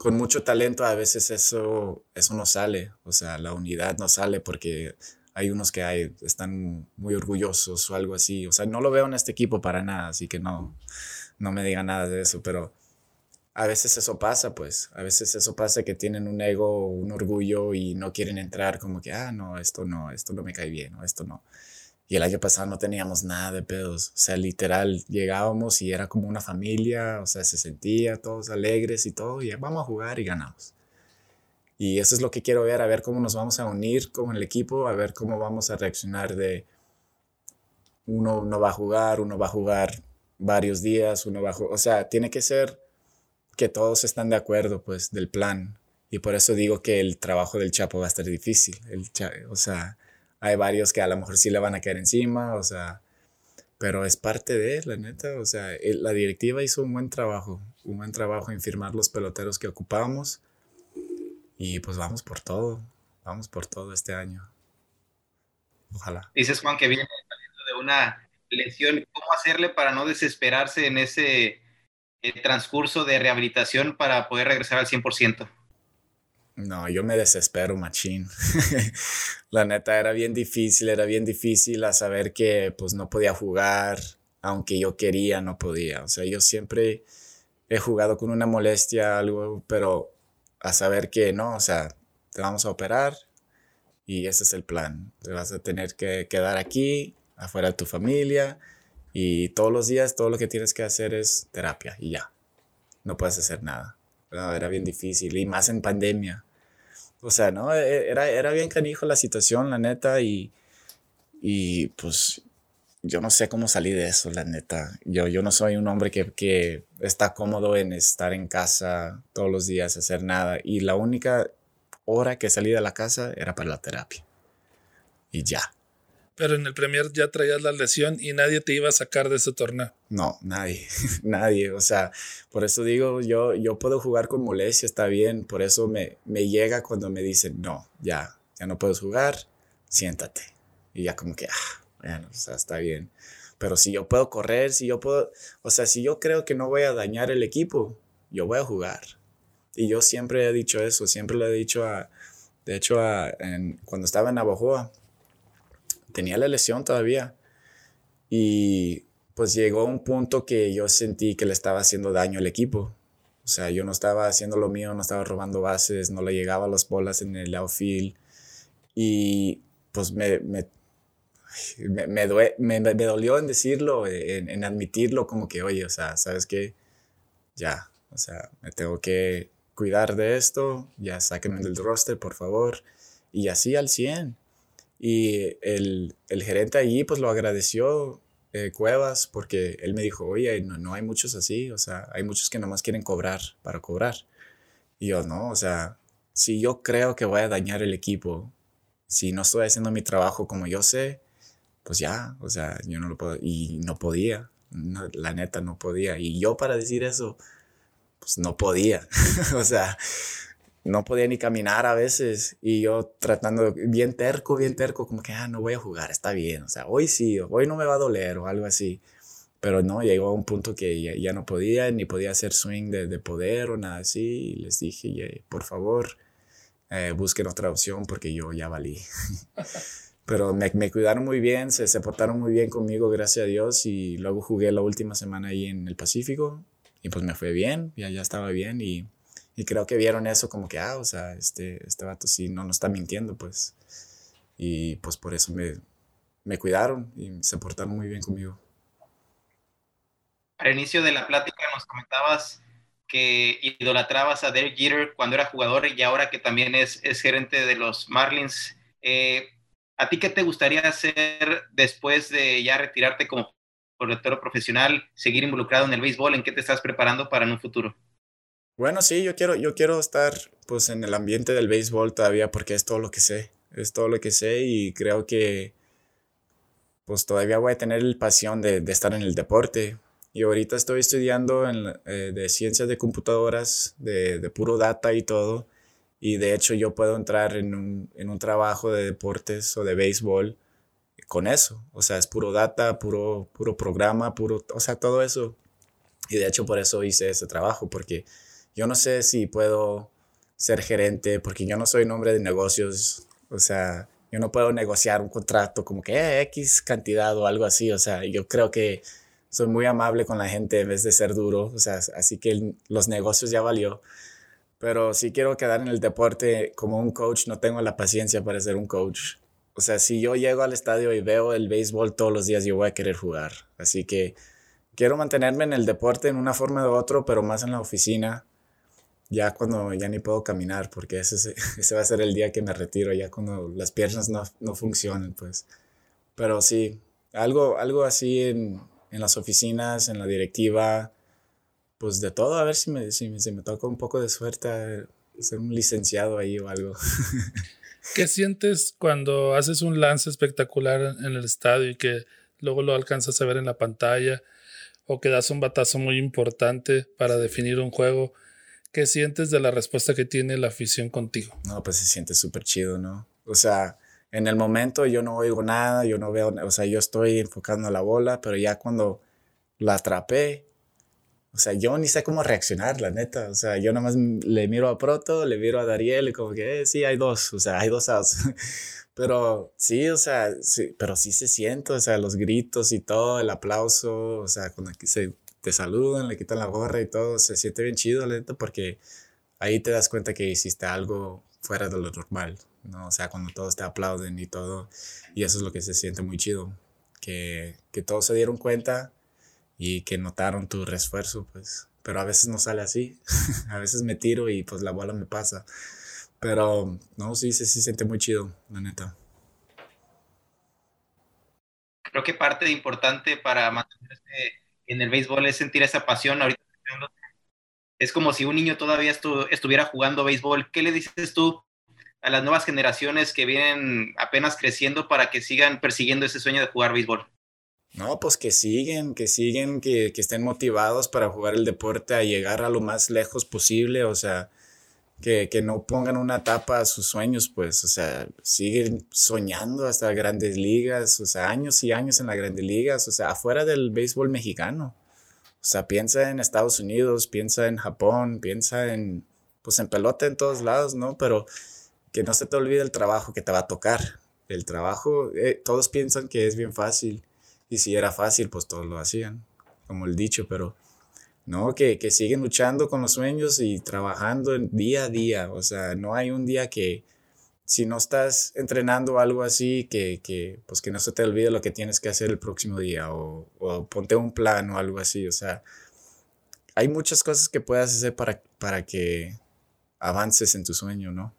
con mucho talento a veces eso, eso no sale, o sea, la unidad no sale porque hay unos que están muy orgullosos o algo así. O sea, no lo veo en este equipo para nada, así que no, no me digan nada de eso, pero a veces eso pasa, pues, a veces eso pasa que tienen un ego, un orgullo y no quieren entrar como que, ah, no, esto no, esto no me cae bien, o esto no. Y el año pasado no teníamos nada de pedos, o sea, literal, llegábamos y era como una familia, o sea, se sentía todos alegres y todo, y vamos a jugar y ganamos. Y eso es lo que quiero ver, a ver cómo nos vamos a unir con el equipo, a ver cómo vamos a reaccionar de uno no va a jugar, uno va a jugar varios días, uno va a jugar, o sea, tiene que ser que todos están de acuerdo pues del plan. Y por eso digo que el trabajo del Chapo va a estar difícil. El, o sea, hay varios que a lo mejor sí le van a caer encima, o sea, pero es parte de, la neta, o sea, la directiva hizo un buen trabajo, un buen trabajo en firmar los peloteros que ocupábamos y pues vamos por todo, vamos por todo este año. Ojalá. Dices, Juan, que viene saliendo de una lesión. ¿Cómo hacerle para no desesperarse en ese eh, transcurso de rehabilitación para poder regresar al 100%? No, yo me desespero, machín. la neta era bien difícil, era bien difícil a saber que pues no podía jugar, aunque yo quería, no podía. O sea, yo siempre he jugado con una molestia, algo, pero a saber que no, o sea, te vamos a operar y ese es el plan. Te vas a tener que quedar aquí, afuera de tu familia y todos los días todo lo que tienes que hacer es terapia y ya. No puedes hacer nada. Era bien difícil y más en pandemia. O sea, ¿no? E, era, era bien canijo la situación, la neta, y, y pues yo no sé cómo salí de eso, la neta. Yo, yo no soy un hombre que, que está cómodo en estar en casa todos los días, hacer nada. Y la única hora que salí de la casa era para la terapia. Y ya. Pero en el Premier ya traías la lesión y nadie te iba a sacar de ese torneo. No, nadie, nadie. O sea, por eso digo, yo, yo puedo jugar con molestia, está bien. Por eso me, me llega cuando me dicen, no, ya, ya no puedes jugar, siéntate. Y ya como que, ah, bueno, o sea, está bien. Pero si yo puedo correr, si yo puedo, o sea, si yo creo que no voy a dañar el equipo, yo voy a jugar. Y yo siempre he dicho eso, siempre le he dicho a, de hecho, a, cuando estaba en Navajoa, tenía la lesión todavía. Y pues llegó un punto que yo sentí que le estaba haciendo daño al equipo. O sea, yo no estaba haciendo lo mío, no estaba robando bases, no le llegaba las bolas en el outfield. Y pues me, me, me, me, me dolió en decirlo, en, en, admitirlo, como que, oye, o sea, ¿sabes qué? Ya, o sea, me tengo que cuidar de esto, ya sáquenme del roster, por favor. Y así al 100. Y el, el gerente allí pues lo agradeció, eh, Cuevas, porque él me dijo, oye, no, no hay muchos así, o sea, hay muchos que nomás quieren cobrar para cobrar. Y yo, no, o sea, si yo creo que voy a dañar el equipo, si no estoy haciendo mi trabajo como yo sé, pues ya, o sea, yo no lo puedo, y no podía, la neta no podía. Y yo para decir eso, pues no podía, o sea, no podía ni caminar a veces y yo tratando, bien terco, bien terco, como que, ah, no voy a jugar, está bien, o sea, hoy sí, hoy no me va a doler o algo así. Pero no, llegó a un punto que ya, no podía, ni podía hacer swing de, de, poder o nada así. Y les dije, por favor, eh, busquen otra opción porque yo ya valí. Pero me, me, cuidaron muy bien, se, se portaron muy bien conmigo, gracias a Dios. Y luego jugué la última semana ahí en el Pacífico y pues me fue bien, ya, ya estaba bien y y creo que vieron eso como que, ah, o sea, este, este vato sí no nos está mintiendo, pues. Y pues por eso me, me cuidaron y se portaron muy bien conmigo. Al inicio de la plática nos comentabas que idolatrabas a Derek Jeter cuando era jugador y ahora que también es, es gerente de los Marlins. Eh, ¿A ti qué te gustaría hacer después de ya retirarte como portero profesional, seguir involucrado en el béisbol? ¿En qué te estás preparando para en un futuro? Bueno, sí, yo quiero, yo quiero estar pues en el ambiente del béisbol todavía porque es todo lo que sé, es todo lo que sé y creo que pues todavía voy a tener la pasión de, de estar en el deporte. Y ahorita estoy estudiando en, eh, de ciencias de computadoras, de, de, puro data y todo. Y de hecho yo puedo entrar en un, en un trabajo de deportes o de béisbol con eso. O sea, es puro data, puro, puro programa, puro, o sea, todo eso. Y de hecho por eso hice ese trabajo, porque yo no sé si puedo ser gerente porque yo no soy un hombre de negocios, o sea, yo no puedo negociar un contrato como que eh, X cantidad o algo así, o sea, yo creo que soy muy amable con la gente en vez de ser duro, o sea, así que los negocios ya valió. Pero si quiero quedar en el deporte como un coach, no tengo la paciencia para ser un coach. O sea, si yo llego al estadio y veo el béisbol todos los días, yo voy a querer jugar. Así que quiero mantenerme en el deporte en una forma u otra, pero más en la oficina ya cuando ya ni puedo caminar, porque ese, ese va a ser el día que me retiro, ya cuando las piernas no, no funcionan, pues. Pero sí, algo, algo así en, en, las oficinas, en la directiva, pues de todo, a ver si me, si, me toca un poco de suerte ser un licenciado ahí o algo. ¿Qué sientes cuando haces un lance espectacular en el estadio y que luego lo alcanzas a ver en la pantalla o que das un batazo muy importante para definir un juego? ¿Qué sientes de la respuesta que tiene la afición contigo? No, pues se siente súper chido, ¿no? O sea, en el momento yo no oigo nada, yo no veo, o sea, yo estoy enfocando la bola, pero ya cuando la atrapé, o sea, yo ni sé cómo reaccionar, la neta. O sea, yo nomás le miro a Proto, le miro a Dariel y como que, eh, sí, hay dos, o sea, hay dos outs. pero sí, o sea, sí, pero sí se siente, o sea, los gritos y todo, el aplauso, o sea, cuando se te saludan, le quitan la gorra y todo, se siente bien chido, lento, porque ahí te das cuenta que hiciste algo fuera de lo normal, ¿no? O sea, cuando todos te aplauden y todo, y eso es lo que se siente muy chido, que, que todos se dieron cuenta y que notaron tu reesfuerzo, pues, pero a veces no sale así, a veces me tiro y pues la bola me pasa, pero no, sí, sí, sí siente muy chido, la neta. Creo que parte importante para mantenerse en el béisbol es sentir esa pasión. Ahorita es como si un niño todavía estuviera jugando béisbol. ¿Qué le dices tú a las nuevas generaciones que vienen apenas creciendo para que sigan persiguiendo ese sueño de jugar béisbol? No, pues que siguen, que siguen, que, que estén motivados para jugar el deporte a llegar a lo más lejos posible, o sea, que, que, no pongan una tapa a sus sueños, pues, o sea, siguen soñando hasta grandes ligas, o sea, años y años en las grandes ligas, o sea, afuera del béisbol mexicano. O sea, piensa en Estados Unidos, piensa en Japón, piensa en, pues, en pelota en todos lados, ¿no? Pero que no se te olvide el trabajo que te va a tocar. El trabajo, eh, todos piensan que es bien fácil y si era fácil, pues todos lo hacían, como el dicho, pero no, que, que siguen luchando con los sueños y trabajando día a día. O sea, no hay un día que, si no estás entrenando algo así, que, que, pues que no se te olvide lo que tienes que hacer el próximo día o, o ponte un plan o algo así. O sea, hay muchas cosas que puedas hacer para, para que avances en tu sueño, ¿no?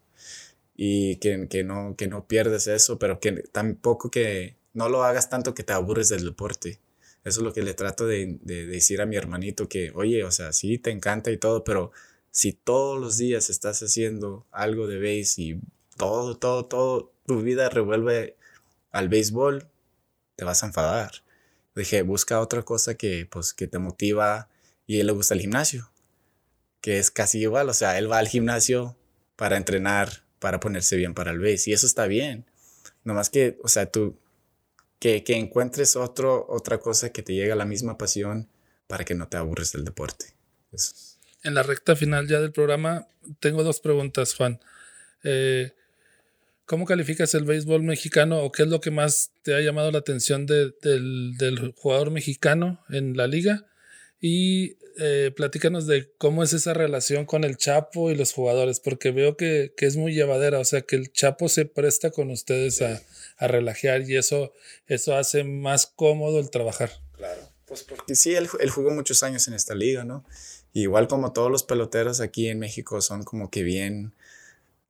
Y que, que, no, que no pierdes eso, pero que tampoco que, no lo hagas tanto que te aburres del deporte. Eso es lo que le trato de, decir a mi hermanito, que, oye, o sea, sí, te encanta y todo, pero si todos los días estás haciendo algo de base y todo, todo, todo, tu vida revuelve al béisbol, te vas a enfadar. Dije, busca otra cosa que, pues, que te motiva y a él le gusta el gimnasio, que es casi igual, o sea, él va al gimnasio para entrenar, para ponerse bien para el base y eso está bien. Nomás que, o sea, tú, que, que encuentres otro, otra cosa que te llegue a la misma pasión para que no te aburres del deporte. En la recta final ya del programa, tengo dos preguntas, Juan. Eh, ¿Cómo calificas el béisbol mexicano o qué es lo que más te ha llamado la atención del, del, jugador mexicano en la liga? Y eh, platícanos de cómo es esa relación con el Chapo y los jugadores, porque veo que, que, es muy llevadera, o sea, que el Chapo se presta con ustedes a, a relajar y eso, eso hace más cómodo el trabajar. Claro, pues porque sí, él, él jugó muchos años en esta liga, ¿no? igual como todos los peloteros aquí en México son como que bien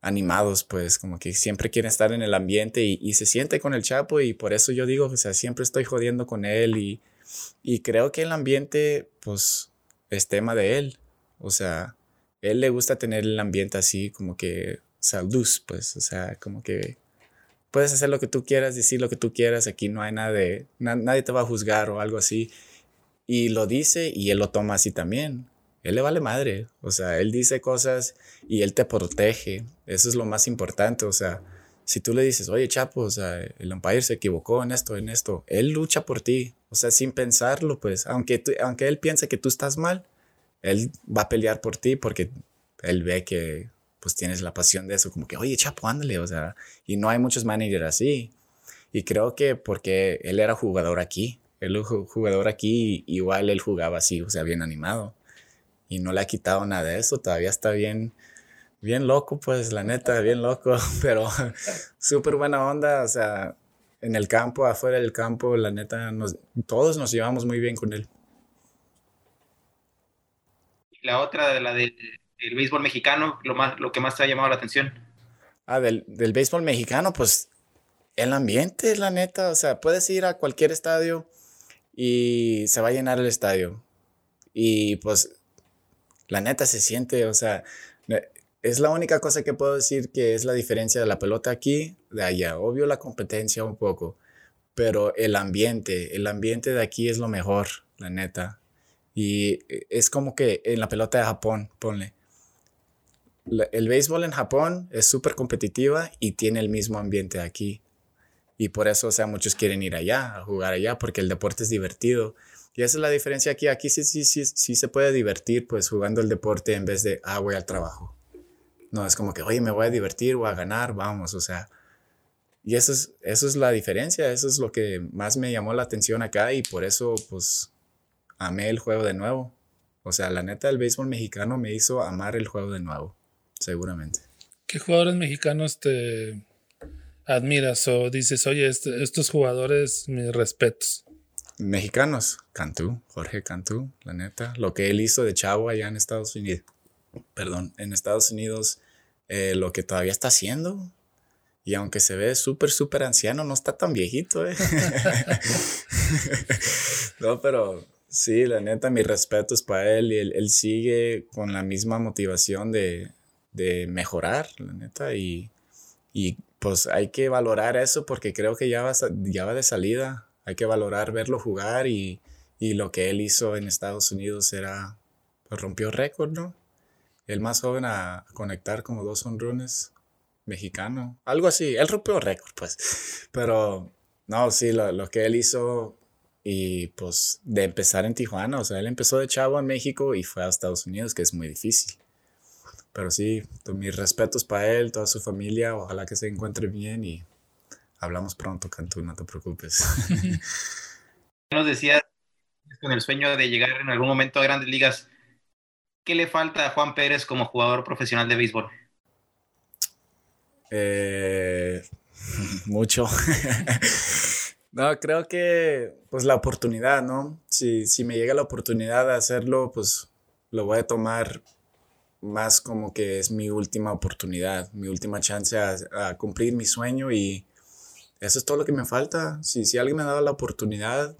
animados, pues como que siempre quieren estar en el ambiente y, y, se siente con el Chapo y por eso yo digo, o sea, siempre estoy jodiendo con él y, y creo que el ambiente, pues, es tema de él. O sea, él le gusta tener el ambiente así como que, o sea, luz, pues, o sea, como que puedes hacer lo que tú quieras, decir lo que tú quieras, aquí no hay nada de, nadie te va a juzgar o algo así. Y lo dice y él lo toma así también. Él le vale madre, o sea, él dice cosas y él te protege. Eso es lo más importante, o sea, si tú le dices, oye, Chapo, o sea, el umpire se equivocó en esto, en esto, él lucha por ti, o sea, sin pensarlo, pues, aunque, aunque él piense que tú estás mal, él va a pelear por ti porque él ve que pues tienes la pasión de eso, como que, oye, Chapo, ándale, o sea, y no hay muchos managers así. Y creo que porque él era jugador aquí, él jugador aquí, igual él jugaba así, o sea, bien animado. Y no le ha quitado nada de eso, todavía está bien, bien loco, pues, la neta, bien loco, pero súper buena onda, o sea, en el campo, afuera del campo, la neta, nos, todos nos llevamos muy bien con él. La otra, la de el béisbol mexicano, lo, más, lo que más te ha llamado la atención? Ah, del, del béisbol mexicano, pues el ambiente, la neta, o sea, puedes ir a cualquier estadio y se va a llenar el estadio. Y pues, la neta se siente, o sea, es la única cosa que puedo decir que es la diferencia de la pelota aquí, de allá. Obvio la competencia un poco, pero el ambiente, el ambiente de aquí es lo mejor, la neta. Y es como que en la pelota de Japón, ponle el béisbol en Japón es súper competitiva y tiene el mismo ambiente aquí. Y por eso, o sea, muchos quieren ir allá, a jugar allá, porque el deporte es divertido. Y esa es la diferencia aquí. Aquí sí, sí, sí, sí se puede divertir, pues, jugando el deporte en vez de, ah, voy al trabajo. No, es como que, oye, me voy a divertir o a ganar, vamos, o sea. Y eso es, eso es la diferencia, eso es lo que más me llamó la atención acá y por eso, pues, amé el juego de nuevo. O sea, la neta, el béisbol mexicano me hizo amar el juego de nuevo seguramente. ¿Qué jugadores mexicanos te admiras o dices, oye, este, estos jugadores, mis respetos? Mexicanos, Cantú, Jorge Cantú, la neta, lo que él hizo de chavo allá en Estados Unidos, perdón, en Estados Unidos, eh, lo que todavía está haciendo, y aunque se ve súper, súper anciano, no está tan viejito, ¿eh? no, pero sí, la neta, mis respetos para él y él, sigue con la misma motivación de, de mejorar, la neta, y, Y pues hay que valorar eso porque creo que ya va, ya va de salida. Hay que valorar verlo jugar y, y lo que él hizo en Estados Unidos era, pues rompió récord, ¿no? El más joven a conectar como dos honrones mexicano, algo así. Él rompió récord, pues. Pero no, sí, lo, lo, que él hizo y pues de empezar en Tijuana, o sea, él empezó de chavo en México y fue a Estados Unidos, que es muy difícil. Pero sí, mis respetos para él, toda su familia, ojalá que se encuentre bien y hablamos pronto, Cantú, no te preocupes. Nos decías con el sueño de llegar en algún momento a grandes ligas, ¿qué le falta a Juan Pérez como jugador profesional de béisbol? Eh, mucho. no, creo que pues la oportunidad, ¿no? Si, si me llega la oportunidad de hacerlo, pues lo voy a tomar más como que es mi última oportunidad, mi última chance a, cumplir mi sueño y eso es todo lo que me falta. Si, si alguien me da la oportunidad,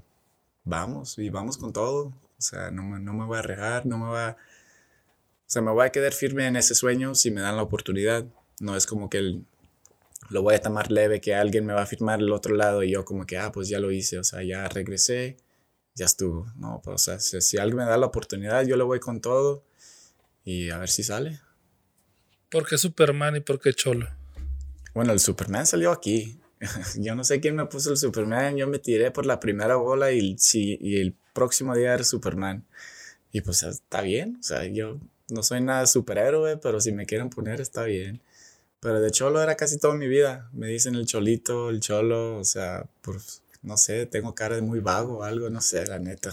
vamos y vamos con todo. O sea, no me, no me voy a arriesgar, no me va... O sea, me voy a quedar firme en ese sueño si me dan la oportunidad. No es como que lo voy a tomar leve, que alguien me va a firmar el otro lado y yo como que, ah, pues ya lo hice, o sea, ya regresé, ya estuvo. No, pues, o sea, si, si alguien me da la oportunidad, yo le voy con todo y a ver si sale. ¿Por qué Superman y por qué Cholo? Bueno, el Superman salió aquí. yo no sé quién me puso el Superman, yo me tiré por la primera bola y, sí, y el próximo día era Superman. Y pues está bien, o sea, yo no soy nada superhéroe, pero si me quieren poner está bien. Pero de cholo era casi toda mi vida. Me dicen el cholito, el cholo, o sea, pues no sé, tengo cara de muy vago o algo, no sé, la neta.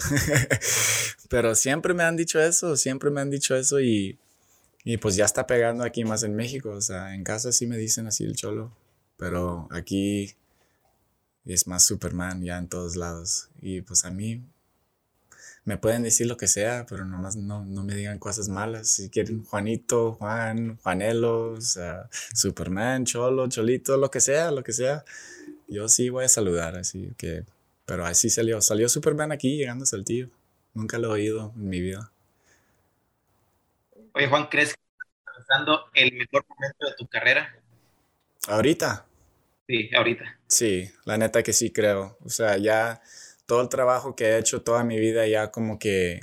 Pero siempre me han dicho eso, siempre me han dicho eso y, y pues ya está pegando aquí más en México. O sea, en casa sí me dicen así el cholo, pero aquí es más Superman ya en todos lados. Y pues a mí me pueden decir lo que sea, pero nomás no, no me digan cosas malas. Si quieren Juanito, Juan, Juanelo, o sea, Superman, Cholo, Cholito, lo que sea, lo que sea yo sí voy a saludar, así que, pero así salió, salió Superman aquí llegando a tío Nunca lo he oído en mi vida. Oye, Juan, ¿crees que estás pasando el mejor momento de tu carrera? ¿Ahorita? Sí, ahorita. Sí, la neta que sí creo. O sea, ya todo el trabajo que he hecho toda mi vida ya como que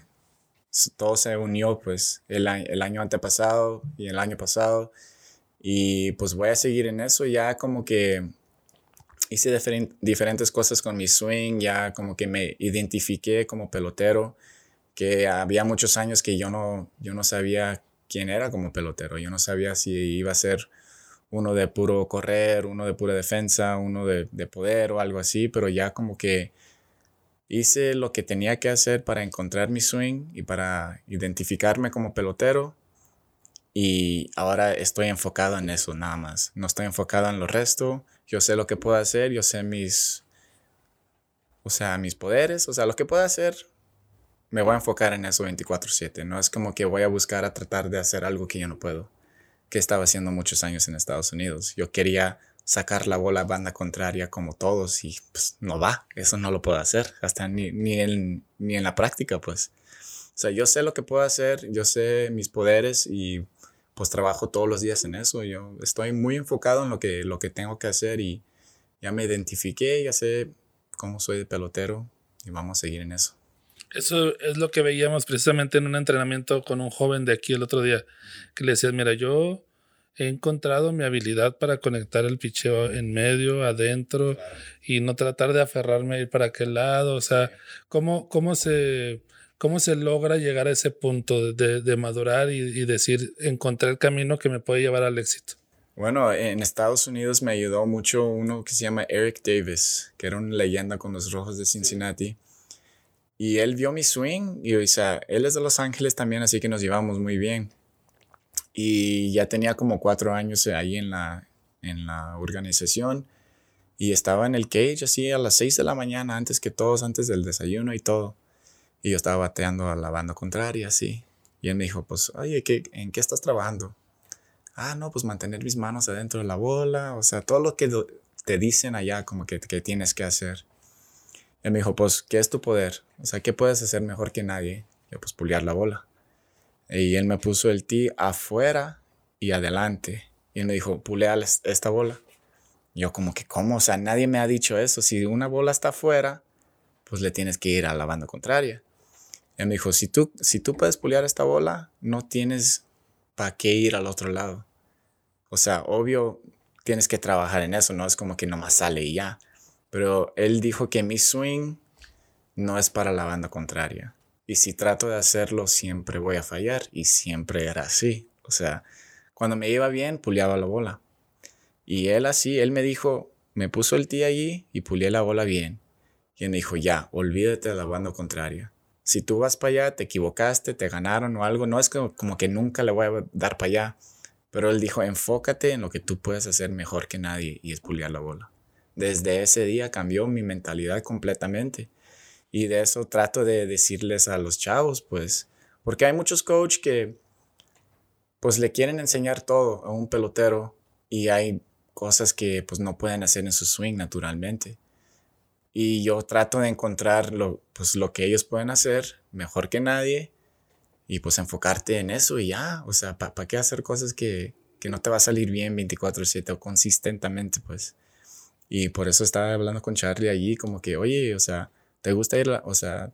todo se unió pues el, el año antepasado y el año pasado. Y pues voy a seguir en eso ya como que hice diferentes cosas con mi swing, ya como que me identifiqué como pelotero, que había muchos años que yo no, yo no sabía quién era como pelotero, yo no sabía si iba a ser uno de puro correr, uno de pura defensa, uno de, de poder o algo así, pero ya como que hice lo que tenía que hacer para encontrar mi swing y para identificarme como pelotero. Y ahora estoy enfocado en eso nada más, no estoy enfocado en lo resto. Yo sé lo que puedo hacer, yo sé mis, o sea, mis poderes, o sea, lo que puedo hacer, me voy a enfocar en eso 24/7, no es como que voy a buscar a tratar de hacer algo que yo no puedo, que estaba haciendo muchos años en Estados Unidos. Yo quería sacar la bola a banda contraria como todos y pues no va, eso no lo puedo hacer, hasta ni, ni, en, ni en la práctica, pues. O sea, yo sé lo que puedo hacer, yo sé mis poderes y pues trabajo todos los días en eso. Yo estoy muy enfocado en lo que, lo que tengo que hacer y ya me identifiqué, ya sé cómo soy de pelotero y vamos a seguir en eso. Eso es lo que veíamos precisamente en un entrenamiento con un joven de aquí el otro día, que le decías, mira, yo he encontrado mi habilidad para conectar el picheo en medio, adentro, y no tratar de aferrarme a ir para aquel lado. O sea, ¿cómo, cómo se ¿Cómo se logra llegar a ese punto de, madurar y, decir, encontrar el camino que me puede llevar al éxito? Bueno, en Estados Unidos me ayudó mucho uno que se llama Eric Davis, que era una leyenda con los Rojos de Cincinnati. Y él vio mi swing y, o sea, él es de Los Ángeles también, así que nos llevamos muy bien. Y ya tenía como cuatro años ahí en la, en la organización y estaba en el cage así a las seis de la mañana, antes que todos, antes del desayuno y todo. Y yo estaba bateando a la banda contraria, así. Y él me dijo, pues, oye, ¿qué, ¿en qué estás trabajando? Ah, no, pues mantener mis manos adentro de la bola, o sea, todo lo que te dicen allá como que, que tienes que hacer. Él me dijo, pues, ¿qué es tu poder? O sea, ¿qué puedes hacer mejor que nadie? Yo, pues, puliar la bola. Y él me puso el tee afuera y adelante. Y él me dijo, pulea esta bola. Yo como que, ¿cómo? O sea, nadie me ha dicho eso. Si una bola está afuera, pues le tienes que ir a la banda contraria. Él me dijo, si tú, si tú puedes puliar esta bola, no tienes para qué ir al otro lado. O sea, obvio, tienes que trabajar en eso, no es como que nomás sale y ya. Pero él dijo que mi swing no es para la banda contraria. Y si trato de hacerlo, siempre voy a fallar. Y siempre era así. O sea, cuando me iba bien, puliaba la bola. Y él así, él me dijo, me puso el tee allí y pulié la bola bien. Y él me dijo, ya, olvídate de la banda contraria. Si tú vas para allá, te equivocaste, te ganaron o algo, no es como, como que nunca le voy a dar para allá. Pero él dijo, enfócate en lo que tú puedes hacer mejor que nadie y es puliar la bola. Desde ese día cambió mi mentalidad completamente. Y de eso trato de decirles a los chavos, pues, porque hay muchos coaches que pues le quieren enseñar todo a un pelotero y hay cosas que pues no pueden hacer en su swing naturalmente. Y yo trato de encontrar lo, pues, lo que ellos pueden hacer mejor que nadie y pues enfocarte en eso y ya, o sea, ¿para qué hacer cosas que, que no te va a salir bien 24/7 o consistentemente, pues? Y por eso estaba hablando con Charlie allí, como que, oye, o sea, ¿te gusta ir, o sea,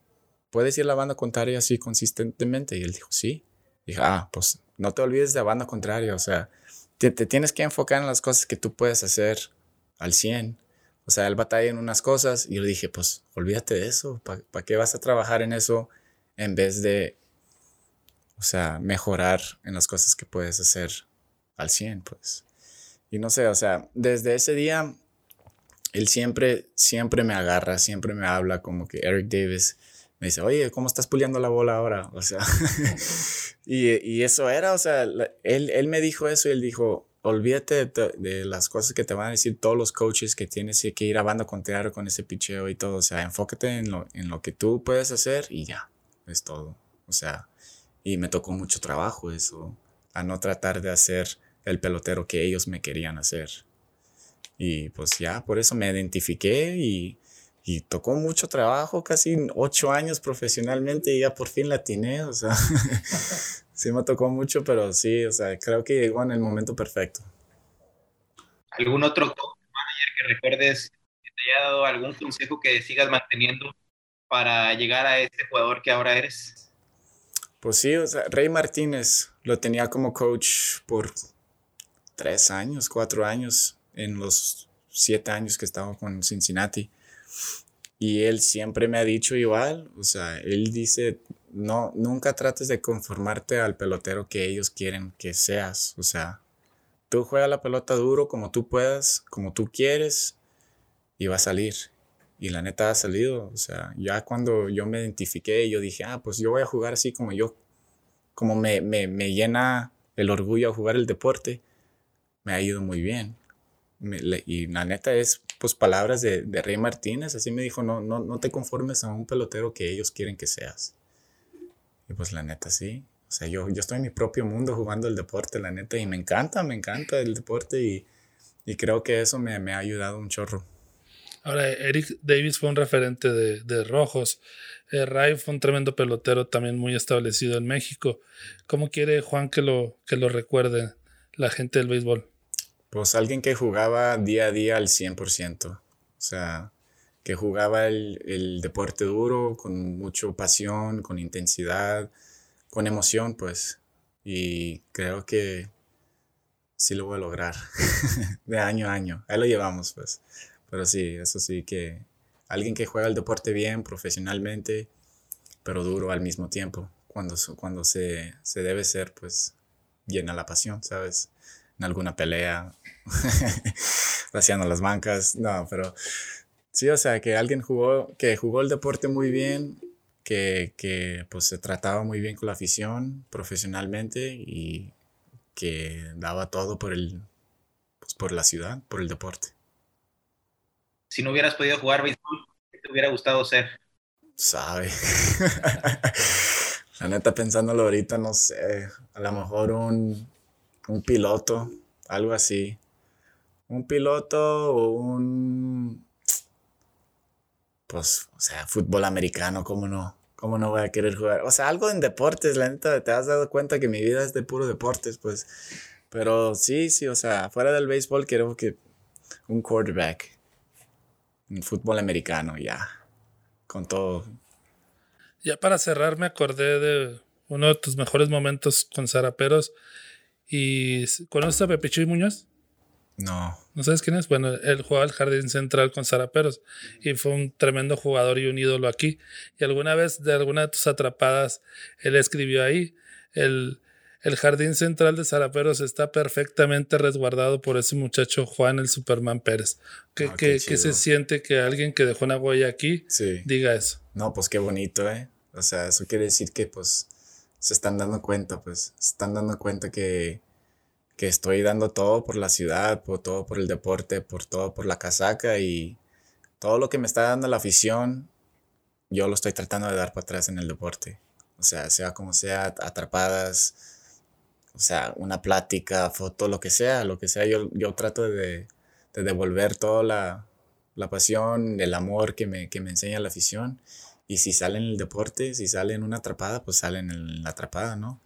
puedes ir a la banda contraria así consistentemente? Y él dijo, sí. dije, ah, pues no te olvides de la banda contraria, o sea, te, tienes que enfocar en las cosas que tú puedes hacer al 100. O sea, él batalla en unas cosas y yo dije, pues olvídate de eso, ¿para qué vas a trabajar en eso en vez de, o sea, mejorar en las cosas que puedes hacer al 100, pues? Y no sé, o sea, desde ese día él siempre, siempre me agarra, siempre me habla como que Eric Davis me dice, oye, ¿cómo estás puliendo la bola ahora? O sea, y, y, eso era, o sea, él, él, me dijo eso y él dijo, olvídate de, las cosas que te van a decir todos los coaches que tienes que ir a banda contraria con ese picheo y todo, o sea, enfócate en lo, en lo que tú puedes hacer y ya, es todo. O sea, y me tocó mucho trabajo eso, a no tratar de hacer el pelotero que ellos me querían hacer. Y pues ya, por eso me identifiqué y, y tocó mucho trabajo, casi ocho años profesionalmente y ya por fin la atiné, o sea, sí me tocó mucho, pero sí, o sea, creo que llegó en el momento perfecto. ¿Algún otro manager que recuerdes que te haya dado algún consejo que sigas manteniendo para llegar a este jugador que ahora eres? Pues sí, o sea, Rey Martínez lo tenía como coach por tres años, cuatro años en los siete años que estaba con Cincinnati. Y él siempre me ha dicho igual, o sea, él dice, no, nunca trates de conformarte al pelotero que ellos quieren que seas. O sea, tú juega la pelota duro como tú puedas, como tú quieres, y va a salir. Y la neta ha salido. O sea, ya cuando yo me identifiqué, yo dije, ah, pues yo voy a jugar así como yo, como me, me, me llena el orgullo jugar el deporte, me ha ido muy bien y la neta es, pues, palabras de, de, Rey Martínez. Así me dijo, no, no, no te conformes a un pelotero que ellos quieren que seas. Y pues la neta sí. O sea, yo, yo estoy en mi propio mundo jugando el deporte, la neta, y me encanta, me encanta el deporte y, y creo que eso me, me, ha ayudado un chorro. Ahora, Eric Davis fue un referente de, de rojos. Eh, Ray fue un tremendo pelotero también muy establecido en México. ¿Cómo quiere Juan que lo, que lo recuerde la gente del béisbol? Pues alguien que jugaba día a día al 100%. O sea, que jugaba el, deporte duro con mucha pasión, con intensidad, con emoción, pues. Y creo que sí lo voy a lograr de año a año. Ahí lo llevamos, pues. Pero sí, eso sí que alguien que juega el deporte bien, profesionalmente, pero duro al mismo tiempo. Cuando, cuando se, se debe ser, pues, llena la pasión, ¿sabes? En alguna pelea, vaciando las bancas, no, pero sí, o sea, que alguien jugó, que jugó el deporte muy bien, que, que pues se trataba muy bien con la afición profesionalmente y que daba todo por el, pues por la ciudad, por el deporte. Si no hubieras podido jugar béisbol, ¿qué te hubiera gustado ser? Sabe. la neta, pensándolo ahorita, no sé, a lo mejor un, un piloto, algo así un piloto o un, pues, o sea, fútbol americano, ¿cómo no? ¿Cómo no voy a querer jugar? O sea, algo en deportes, la neta, te has dado cuenta que mi vida es de puro deportes, pues. Pero sí, sí, o sea, fuera del béisbol creo que un quarterback. Un fútbol americano, ya. Con todo. Ya para cerrar, me acordé de uno de tus mejores momentos con Zaraperos. ¿Y conoces a Pepe Muñoz? No. ¿No sabes quién es? Bueno, él jugaba al jardín central con Zaraperos y fue un tremendo jugador y un ídolo aquí. Y alguna vez de alguna de tus atrapadas, él escribió ahí, el, el jardín central de Zaraperos está perfectamente resguardado por ese muchacho Juan el Superman Pérez. ¿Qué, ah, qué, se siente que alguien que dejó una huella aquí diga eso? No, pues qué bonito, ¿eh? O sea, eso quiere decir que pues se están dando cuenta, pues se están dando cuenta que, que estoy dando todo por la ciudad, por todo por el deporte, por todo por la casaca y todo lo que me está dando la afición, yo lo estoy tratando de dar para atrás en el deporte. O sea, sea como sea, atrapadas, o sea, una plática, foto, lo que sea, lo que sea, yo, yo trato de, de devolver toda la, la, pasión, el amor que me, que me enseña la afición. Y si sale en el deporte, si sale en una atrapada, pues sale en la atrapada, ¿no?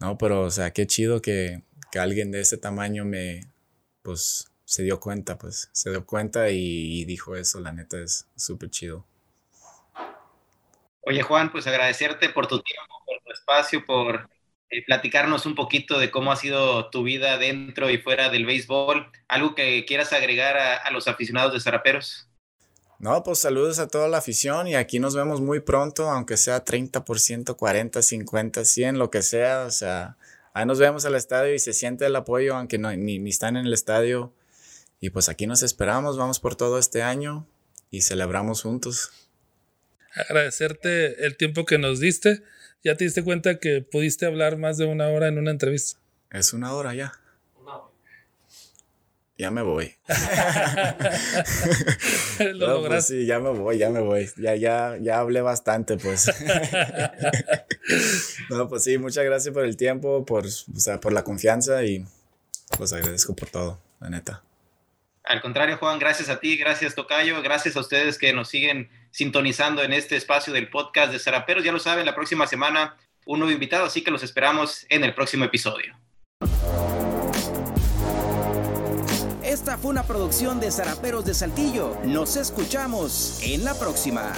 No, pero, o sea, qué chido que, que alguien de ese tamaño me, pues, se dio cuenta, pues, se dio cuenta y, dijo eso, la neta es súper chido. Oye, Juan, pues agradecerte por tu tiempo, por tu espacio, por eh, platicarnos un poquito de cómo ha sido tu vida dentro y fuera del béisbol. ¿Algo que quieras agregar a, los aficionados de Zaraperos? No, pues saludos a toda la afición y aquí nos vemos muy pronto, aunque sea 30%, 40, 50, 100, lo que sea. O sea, ahí nos vemos al estadio y se siente el apoyo, aunque no, ni, ni están en el estadio. Y pues aquí nos esperamos, vamos por todo este año y celebramos juntos. Agradecerte el tiempo que nos diste ¿Ya te diste cuenta que pudiste hablar más de una hora en una entrevista? Es una hora ya. Ya me voy. Lo no, pues sí, ya me voy, ya me voy. Ya, ya, ya hablé bastante, pues. no, pues sí, muchas gracias por el tiempo, por, o sea, por la confianza y pues agradezco por todo, la neta. Al contrario, Juan, gracias a ti, gracias Tocayo, gracias a ustedes que nos siguen sintonizando en este espacio del podcast de Zaraperos. Ya lo saben, la próxima semana un nuevo invitado, así que los esperamos en el próximo episodio. Esta fue una producción de Zaraperos de Saltillo. Nos escuchamos en la próxima.